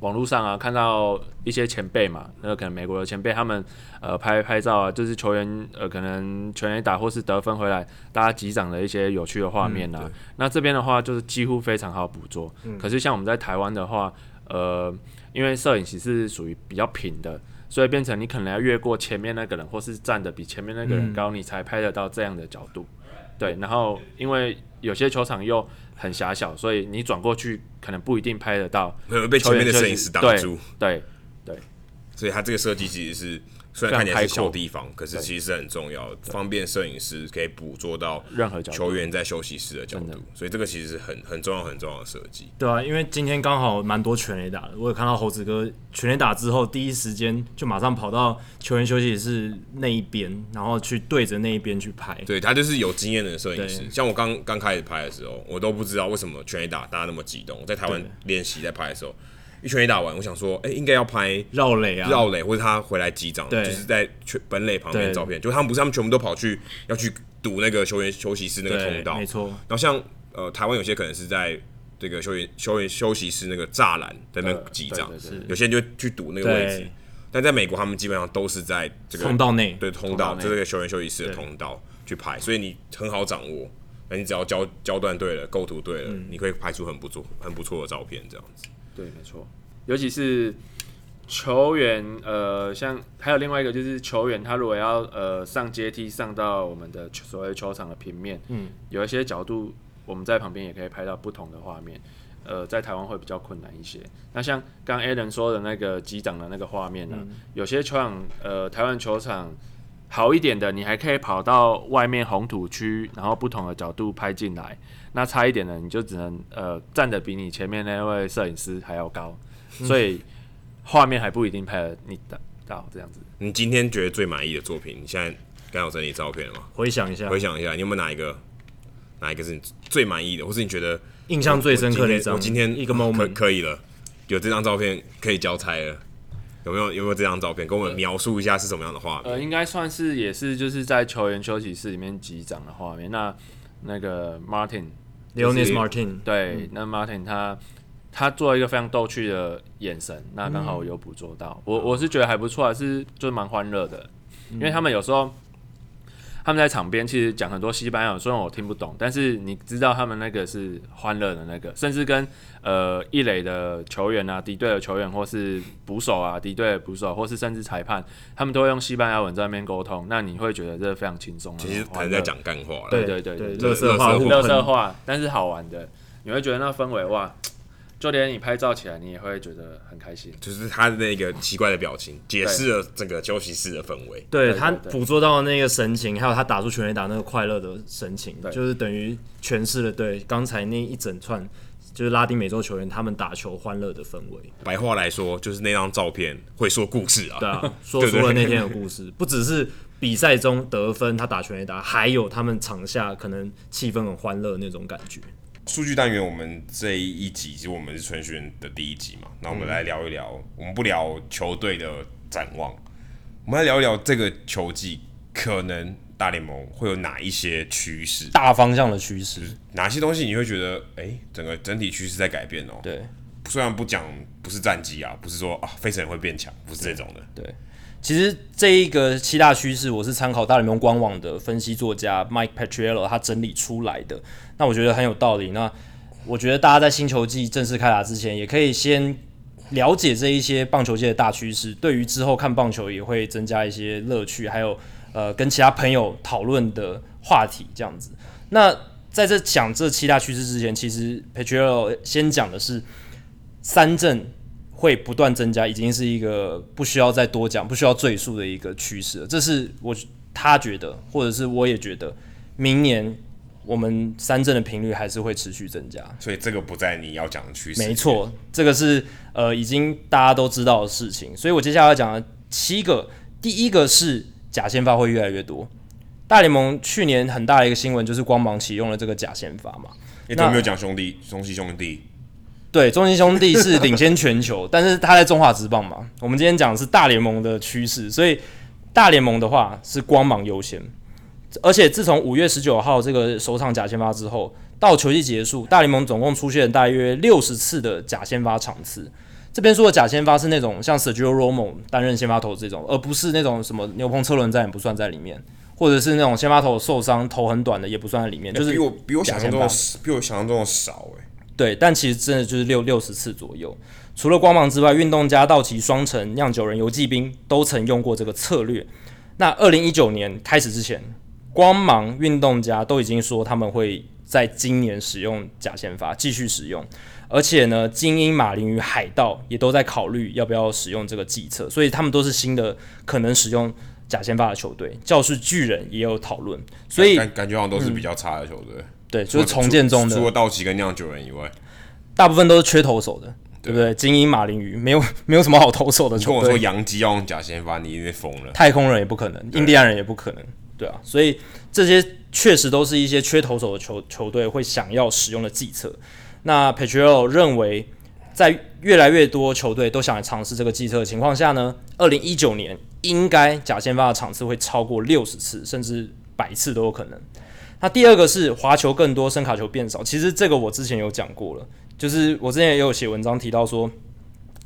网络上啊，看到一些前辈嘛，那个可能美国的前辈他们呃拍拍照啊，就是球员呃可能全员打或是得分回来，大家击掌的一些有趣的画面呐、啊。嗯、那这边的话就是几乎非常好捕捉。嗯、可是像我们在台湾的话，呃，因为摄影机是属于比较平的，所以变成你可能要越过前面那个人，或是站的比前面那个人高，嗯、你才拍得到这样的角度。对，然后因为有些球场又很狭小，所以你转过去可能不一定拍得到，被前面的摄影师挡住。对对，对所以他这个设计其实是。虽然看起来是小地方，可是其实是很重要的，方便摄影师可以捕捉到任何球员在休息室的角度，所以这个其实是很很重要很重要的设计。对啊，因为今天刚好蛮多全垒打的，我有看到猴子哥全垒打之后，第一时间就马上跑到球员休息室那一边，然后去对着那一边去拍。对，他就是有经验的摄影师，像我刚刚开始拍的时候，我都不知道为什么全垒打大家那么激动，在台湾练习在拍的时候。一圈一打完，我想说，哎、欸，应该要拍绕垒啊，绕垒或者他回来击掌，对就是在全本垒旁边的照片。就他们不是，他们全部都跑去要去堵那个球员休息室那个通道，没错。然后像呃台湾有些可能是在这个球员球员休息室那个栅栏在那边击掌，有些人就去堵那个位置。但在美国，他们基本上都是在这个通道内，对通道，就这个球员休息室的通道去拍，所以你很好掌握。那你只要焦焦段对了，构图对了，嗯、你可以拍出很不错很不错的照片，这样子。对，没错，尤其是球员，呃，像还有另外一个就是球员，他如果要呃上阶梯上到我们的所谓球场的平面，嗯，有一些角度我们在旁边也可以拍到不同的画面，呃，在台湾会比较困难一些。那像刚 Alan 说的那个机长的那个画面呢，嗯、有些球场，呃，台湾球场好一点的，你还可以跑到外面红土区，然后不同的角度拍进来。那差一点的，你就只能呃站得比你前面那位摄影师还要高，嗯、所以画面还不一定拍得你的到这样子。你今天觉得最满意的作品，你现在刚有整理照片了吗？回想一下，回想一下，你有没有哪一个哪一个是你最满意的，或是你觉得印象最深刻的一张？我今天一个 moment 可可以了，有这张照片可以交差了。有没有有没有这张照片？跟我们描述一下是什么样的画面？呃，应该算是也是就是在球员休息室里面击掌的画面。那那个 Martin Leonis Martin，对，嗯、那 Martin 他他做了一个非常逗趣的眼神，那刚好我有捕捉到。嗯、我我是觉得还不错，还是就是蛮欢乐的，因为他们有时候。他们在场边其实讲很多西班牙语，虽然我听不懂，但是你知道他们那个是欢乐的那个，甚至跟呃一垒的球员啊、敌对的球员，或是捕手啊、敌对的捕手，或是甚至裁判，他们都会用西班牙文在那边沟通。那你会觉得这非常轻松。其实可能在讲干话。对对对对，乐色话，乐色话，但是好玩的，你会觉得那氛围哇。就连你拍照起来，你也会觉得很开心。就是他的那个奇怪的表情，解释了整个休息室的氛围。对，他捕捉到的那个神情，还有他打出全垒打那个快乐的神情，就是等于诠释了对刚才那一整串就是拉丁美洲球员他们打球欢乐的氛围。白话来说，就是那张照片会说故事啊。对啊，说出了那天的故事，不只是比赛中得分，他打全垒打，还有他们场下可能气氛很欢乐那种感觉。数据单元，我们这一集其实我们是春训的第一集嘛，那我们来聊一聊，嗯、我们不聊球队的展望，我们来聊一聊这个球季可能大联盟会有哪一些趋势，大方向的趋势，哪些东西你会觉得，哎、欸，整个整体趋势在改变哦。对，虽然不讲不是战绩啊，不是说啊费城人会变强，不是这种的。对。对其实这一个七大趋势，我是参考大联盟官网的分析作家 Mike Petriello 他整理出来的。那我觉得很有道理。那我觉得大家在新球季正式开打之前，也可以先了解这一些棒球界的大趋势，对于之后看棒球也会增加一些乐趣，还有呃跟其他朋友讨论的话题这样子。那在这讲这七大趋势之前，其实 Petriello 先讲的是三振。会不断增加，已经是一个不需要再多讲、不需要赘述的一个趋势了。这是我他觉得，或者是我也觉得，明年我们三振的频率还是会持续增加。所以这个不在你要讲的趋势。没错，这个是呃已经大家都知道的事情。所以我接下来要讲的七个，第一个是假先发会越来越多。大联盟去年很大的一个新闻就是光芒启用了这个假先发嘛。你怎么没有讲兄弟？中西兄弟。对，中信兄弟是领先全球，但是他在中华职棒嘛。我们今天讲的是大联盟的趋势，所以大联盟的话是光芒优先。而且自从五月十九号这个首场假先发之后，到球季结束，大联盟总共出现大约六十次的假先发场次。这边说的假先发是那种像 Sergio Romo 担任先发投这种，而不是那种什么牛棚车轮战也不算在里面，或者是那种先发投受伤头很短的也不算在里面。就是比我比我想象中的比我想象中的少诶、欸。对，但其实真的就是六六十次左右。除了光芒之外，运动家、道奇、双城、酿酒人、游骑兵都曾用过这个策略。那二零一九年开始之前，光芒、运动家都已经说他们会在今年使用假先发，继续使用。而且呢，精英、马林鱼、海盗也都在考虑要不要使用这个计策，所以他们都是新的可能使用假先发的球队。教士巨人也有讨论，所以感觉好像都是比较差的球队。对，就是重建中的，除了道奇跟酿酒人以外，大部分都是缺投手的，对，对不对？精英、马林鱼没有没有什么好投手的球队。跟我说洋基要用假先发，你已经疯了。太空人也不可能，印第安人也不可能，对啊。所以这些确实都是一些缺投手的球球队会想要使用的计策。那 Petriello 认为，在越来越多球队都想来尝试这个计策的情况下呢，二零一九年应该假先发的场次会超过六十次，甚至百次都有可能。那第二个是滑球更多，声卡球变少。其实这个我之前有讲过了，就是我之前也有写文章提到说，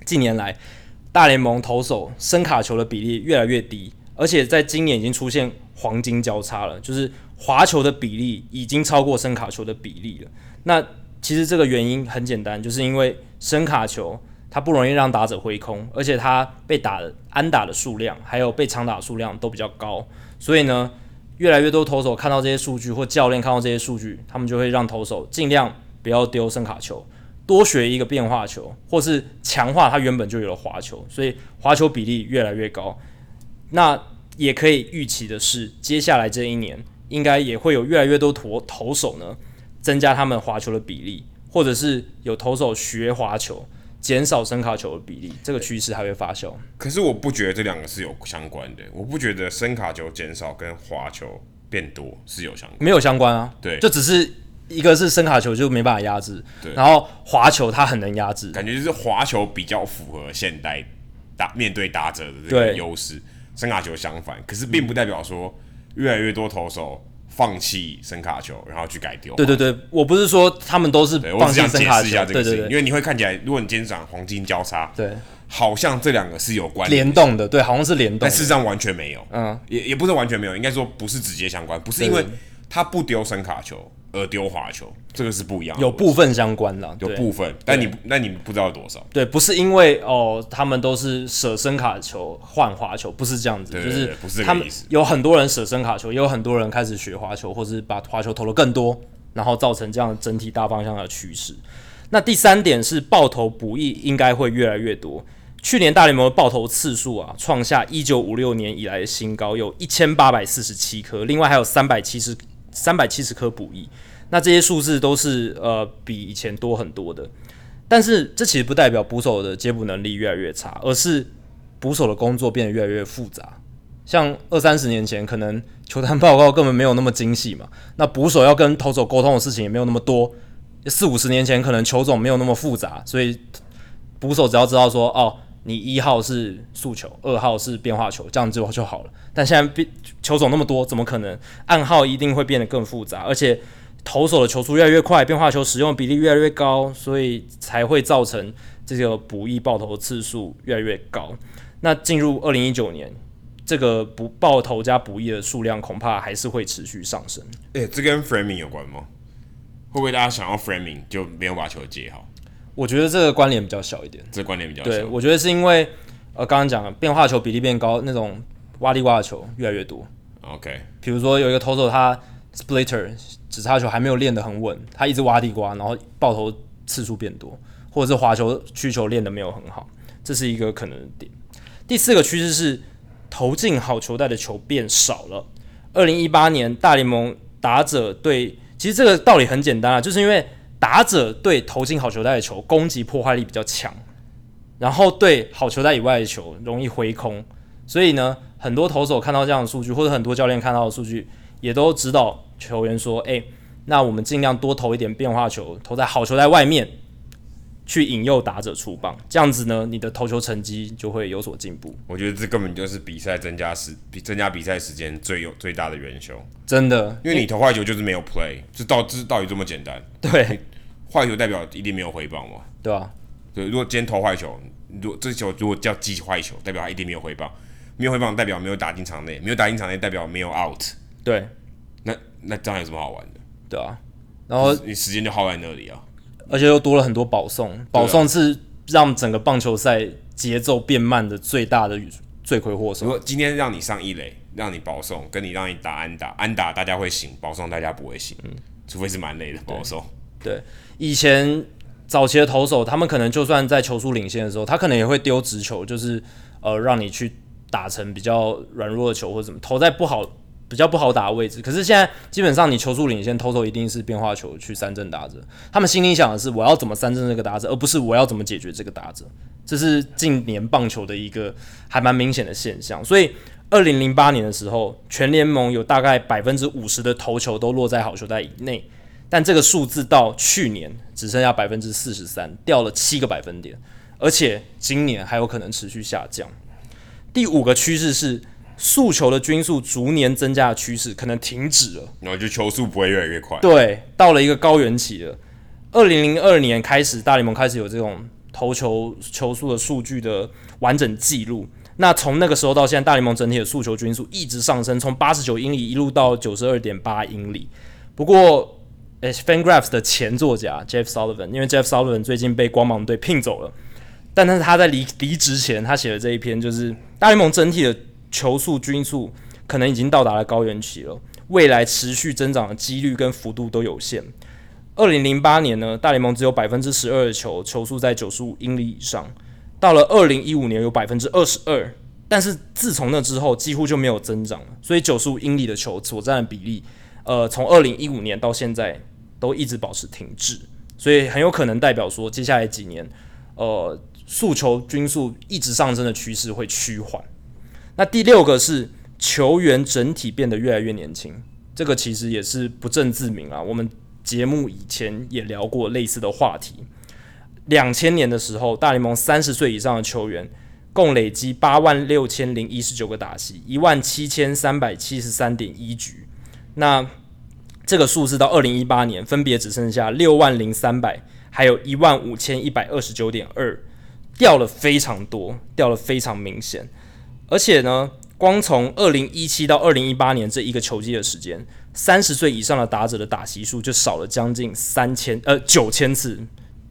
近年来大联盟投手声卡球的比例越来越低，而且在今年已经出现黄金交叉了，就是滑球的比例已经超过声卡球的比例了。那其实这个原因很简单，就是因为声卡球它不容易让打者挥空，而且它被打的安打的数量还有被长打数量都比较高，所以呢。越来越多投手看到这些数据，或教练看到这些数据，他们就会让投手尽量不要丢伸卡球，多学一个变化球，或是强化他原本就有的滑球，所以滑球比例越来越高。那也可以预期的是，接下来这一年应该也会有越来越多投投手呢，增加他们滑球的比例，或者是有投手学滑球，减少声卡球的比例，这个趋势还会发酵。可是我不觉得这两个是有相关的，我不觉得声卡球减少跟滑球变多是有相关，没有相关啊。对，就只是一个是声卡球就没办法压制，对，然后滑球它很能压制，感觉就是滑球比较符合现代打面对打者的这个优势，声卡球相反，可是并不代表说越来越多投手。放弃声卡球，然后去改丢。对对对，我不是说他们都是放弃伸卡球，这个对对对，因为你会看起来，如果你今天讲黄金交叉，对，好像这两个是有关联动的，对，好像是联动，但事实上完全没有。嗯，也也不是完全没有，应该说不是直接相关，不是因为他不丢声卡球。而丢滑球，这个是不一样的，有部分相关的，有部分，但你那你不知道多少？对，不是因为哦，他们都是舍身卡球换滑球，不是这样子，对对对，就是他们有很多人舍身卡球，也有很多人开始学滑球，或是把滑球投的更多，然后造成这样整体大方向的趋势。那第三点是爆头不易应该会越来越多。去年大联盟的爆头次数啊，创下一九五六年以来的新高，有一千八百四十七颗，另外还有三百七十。三百七十颗补益，那这些数字都是呃比以前多很多的，但是这其实不代表捕手的接捕能力越来越差，而是捕手的工作变得越来越复杂。像二三十年前，可能球探报告根本没有那么精细嘛，那捕手要跟投手沟通的事情也没有那么多。四五十年前，可能球种没有那么复杂，所以捕手只要知道说哦。你一号是速球，二号是变化球，这样就就好了。但现在变球种那么多，怎么可能？暗号一定会变得更复杂，而且投手的球速越来越快，变化球使用比例越来越高，所以才会造成这个补益爆头的次数越来越高。那进入二零一九年，这个补爆头加补役的数量恐怕还是会持续上升。诶、这跟 framing 有关吗？会不会大家想要 framing 就没有把球接好？我觉得这个关联比较小一点。这个关联比较小。对，我觉得是因为呃，刚刚讲了变化球比例变高，那种挖地瓜的球越来越多。OK。比如说有一个投手，他 splitter 指叉球还没有练得很稳，他一直挖地瓜，然后爆头次数变多，或者是滑球曲球练得没有很好，这是一个可能的点。第四个趋势是投进好球带的球变少了。二零一八年大联盟打者对，其实这个道理很简单啊，就是因为。打者对投进好球带的球攻击破坏力比较强，然后对好球带以外的球容易挥空，所以呢，很多投手看到这样的数据，或者很多教练看到的数据，也都指导球员说：“诶，那我们尽量多投一点变化球，投在好球带外面，去引诱打者出棒，这样子呢，你的投球成绩就会有所进步。”我觉得这根本就是比赛增加时比增加比赛时间最有最大的元凶。真的，因为你投坏球就是没有 play，这到这到底这么简单。对。坏球代表一定没有回棒嘛？对啊，对，如果今天投坏球，如果这球如果叫击坏球，代表他一定没有回棒，没有回棒代表没有打进场内，没有打进场内代表没有 out。对，那那这样有什么好玩的？对啊，然后你时间就耗在那里啊，而且又多了很多保送，保送是让整个棒球赛节奏变慢的最大的罪魁祸首。如果今天让你上一垒，让你保送，跟你让你打安打，安打大家会醒，保送大家不会醒，嗯，除非是蛮累的保送。对，以前早期的投手，他们可能就算在球速领先的时候，他可能也会丢直球，就是呃让你去打成比较软弱的球或者怎么投在不好比较不好打的位置。可是现在基本上你球速领先，投手一定是变化球去三振打者。他们心里想的是我要怎么三振这个打者，而不是我要怎么解决这个打者。这是近年棒球的一个还蛮明显的现象。所以二零零八年的时候，全联盟有大概百分之五十的投球都落在好球带以内。但这个数字到去年只剩下百分之四十三，掉了七个百分点，而且今年还有可能持续下降。第五个趋势是速球的均速逐年增加的趋势可能停止了，然后就球速不会越来越快。对，到了一个高原期了。二零零二年开始，大联盟开始有这种投球球速的数据的完整记录。那从那个时候到现在，大联盟整体的诉求均速一直上升，从八十九英里一路到九十二点八英里。不过，诶，Fangraphs 的前作家 Jeff Sullivan，因为 Jeff Sullivan 最近被光芒队聘走了，但是他在离离职前，他写的这一篇就是大联盟整体的球速均速可能已经到达了高原期了，未来持续增长的几率跟幅度都有限。二零零八年呢，大联盟只有百分之十二的球球速在九十五英里以上，到了二零一五年有百分之二十二，但是自从那之后几乎就没有增长了，所以九十五英里的球所占的比例。呃，从二零一五年到现在都一直保持停滞，所以很有可能代表说，接下来几年，呃诉求均速一直上升的趋势会趋缓。那第六个是球员整体变得越来越年轻，这个其实也是不证自明啊。我们节目以前也聊过类似的话题。两千年的时候，大联盟三十岁以上的球员共累积八万六千零一十九个打席，一万七千三百七十三点一局。那这个数字到二零一八年，分别只剩下六万零三百，还有一万五千一百二十九点二，掉了非常多，掉了非常明显。而且呢，光从二零一七到二零一八年这一个球季的时间，三十岁以上的打者的打席数就少了将近三千呃九千次，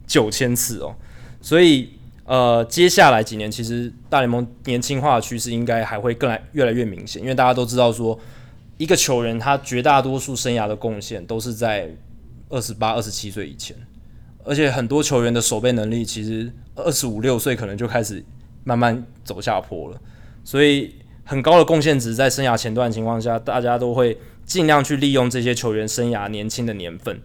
九千次哦。所以呃，接下来几年其实大联盟年轻化的趋势应该还会更来越来越明显，因为大家都知道说，一个球员他绝大多数生涯的贡献都是在二十八、二十七岁以前，而且很多球员的守备能力其实二十五六岁可能就开始慢慢走下坡了。所以很高的贡献值在生涯前段的情况下，大家都会尽量去利用这些球员生涯年轻的年份，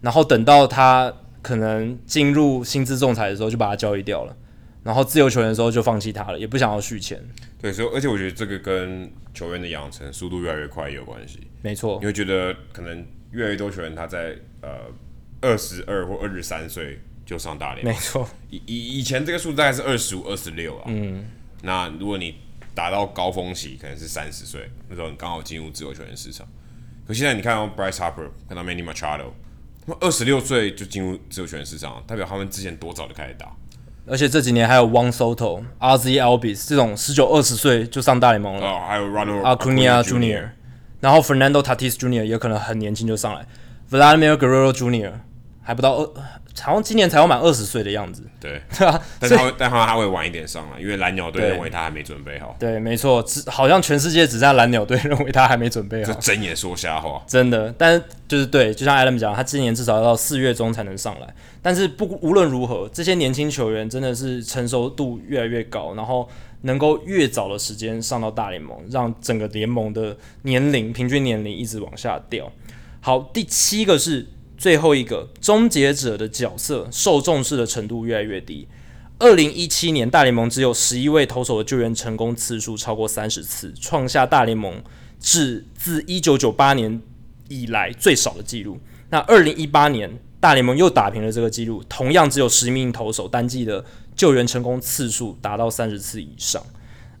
然后等到他可能进入薪资仲裁的时候，就把他交易掉了，然后自由球员的时候就放弃他了，也不想要续签。对，所以而且我觉得这个跟球员的养成速度越来越快也有关系。没错，你会觉得可能越来越多球员他在呃二十二或二十三岁就上大连。没错，以以以前这个数字大概是二十五、二十六啊。嗯，那如果你达到高峰期可能是三十岁，那时候你刚好进入自由球员市场。可现在你看到 Bryce Harper，看到 Manny Machado，他们二十六岁就进入自由球员市场，代表他们之前多早就开始打。而且这几年还有 Juan Soto、Ozzie Albies 这种十九二十岁就上大联盟了。哦，还有 Ronald Acuna Jr.，然后 Fernando Tatis Jr. 也可能很年轻就上来，Vladimir Guerrero Jr. 还不到二。好像今年才要满二十岁的样子，对，对啊，但是他会，但他他会晚一点上来，因为蓝鸟队认为他还没准备好。对，没错，只好像全世界只在蓝鸟队认为他还没准备好，就睁眼说瞎话。真的，但是就是对，就像 Adam 讲，他今年至少要到四月中才能上来。但是不无论如何，这些年轻球员真的是成熟度越来越高，然后能够越早的时间上到大联盟，让整个联盟的年龄平均年龄一直往下掉。好，第七个是。最后一个终结者的角色受重视的程度越来越低。二零一七年，大联盟只有十一位投手的救援成功次数超过三十次，创下大联盟自自一九九八年以来最少的纪录。那二零一八年，大联盟又打平了这个纪录，同样只有十名投手单季的救援成功次数达到三十次以上。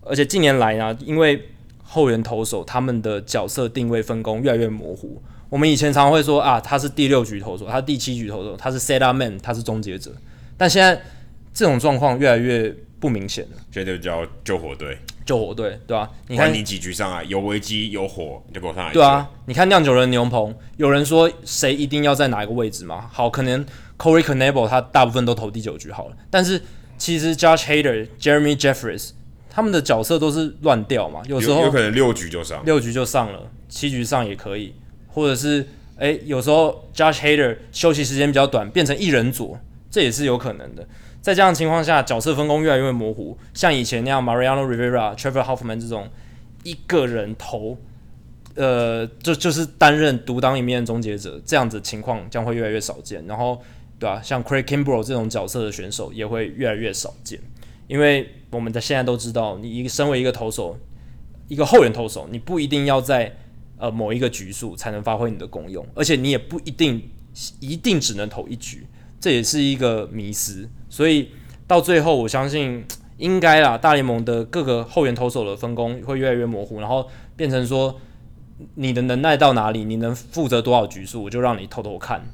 而且近年来呢，因为后援投手他们的角色定位分工越来越模糊。我们以前常会说啊，他是第六局投手，他是第七局投手，他是 setup man，他是终结者。但现在这种状况越来越不明显了。现在就叫救火队，救火队，对吧、啊？你看你几局上来有危机有火，你就给我上来。对啊，你看酿酒人牛棚，有人说谁一定要在哪一个位置吗？好，可能 Corey Knebel 他大部分都投第九局好了，但是其实 Josh Hader、Jeremy Jeffress 他们的角色都是乱掉嘛，有时候有，有可能六局就上，六局就上了，七局上也可以。或者是诶，有时候 Judge Hader 休息时间比较短，变成一人组，这也是有可能的。在这样的情况下，角色分工越来越模糊，像以前那样 Mariano Rivera、Trevor Hoffman 这种一个人投，呃，就就是担任独当一面终结者，这样子情况将会越来越少见。然后，对吧、像 Craig Kimbrel 这种角色的选手也会越来越少见，因为我们在现在都知道，你一个身为一个投手，一个后援投手，你不一定要在。呃，某一个局数才能发挥你的功用，而且你也不一定一定只能投一局，这也是一个迷思。所以到最后，我相信应该啦，大联盟的各个后援投手的分工会越来越模糊，然后变成说你的能耐到哪里，你能负责多少局数，我就让你偷偷看。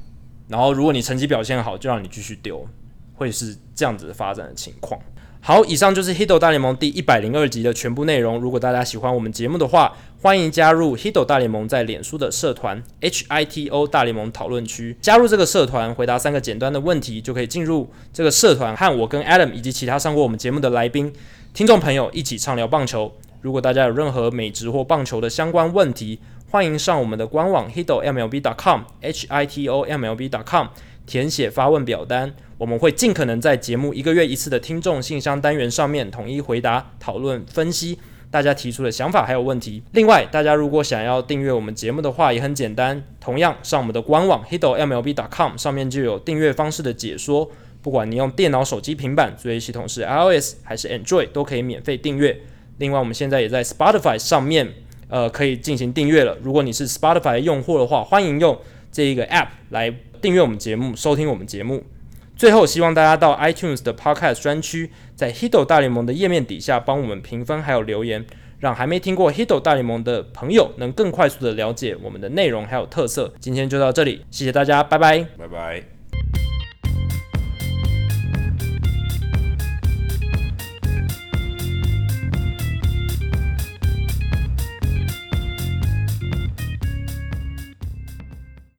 然后如果你成绩表现好，就让你继续丢，会是这样子的发展的情况。好，以上就是 Hito 大联盟第一百零二集的全部内容。如果大家喜欢我们节目的话，欢迎加入 Hito 大联盟在脸书的社团 HITO 大联盟讨论区。加入这个社团，回答三个简单的问题，就可以进入这个社团，和我跟 Adam 以及其他上过我们节目的来宾、听众朋友一起畅聊棒球。如果大家有任何美职或棒球的相关问题，欢迎上我们的官网 hitomlb.com HITOMLB.com 填写发问表单。我们会尽可能在节目一个月一次的听众信箱单元上面统一回答、讨论、分析大家提出的想法还有问题。另外，大家如果想要订阅我们节目的话，也很简单，同样上我们的官网 hitomlb.com 上面就有订阅方式的解说。不管你用电脑、手机、平板，作业系统是 iOS 还是 Android，都可以免费订阅。另外，我们现在也在 Spotify 上面，呃，可以进行订阅了。如果你是 Spotify 用户的话，欢迎用这一个 App 来订阅我们节目，收听我们节目。最后，希望大家到 iTunes 的 Podcast 专区，在 Hito 大联盟的页面底下帮我们评分还有留言，让还没听过 Hito 大联盟的朋友能更快速的了解我们的内容还有特色。今天就到这里，谢谢大家，拜拜，拜拜。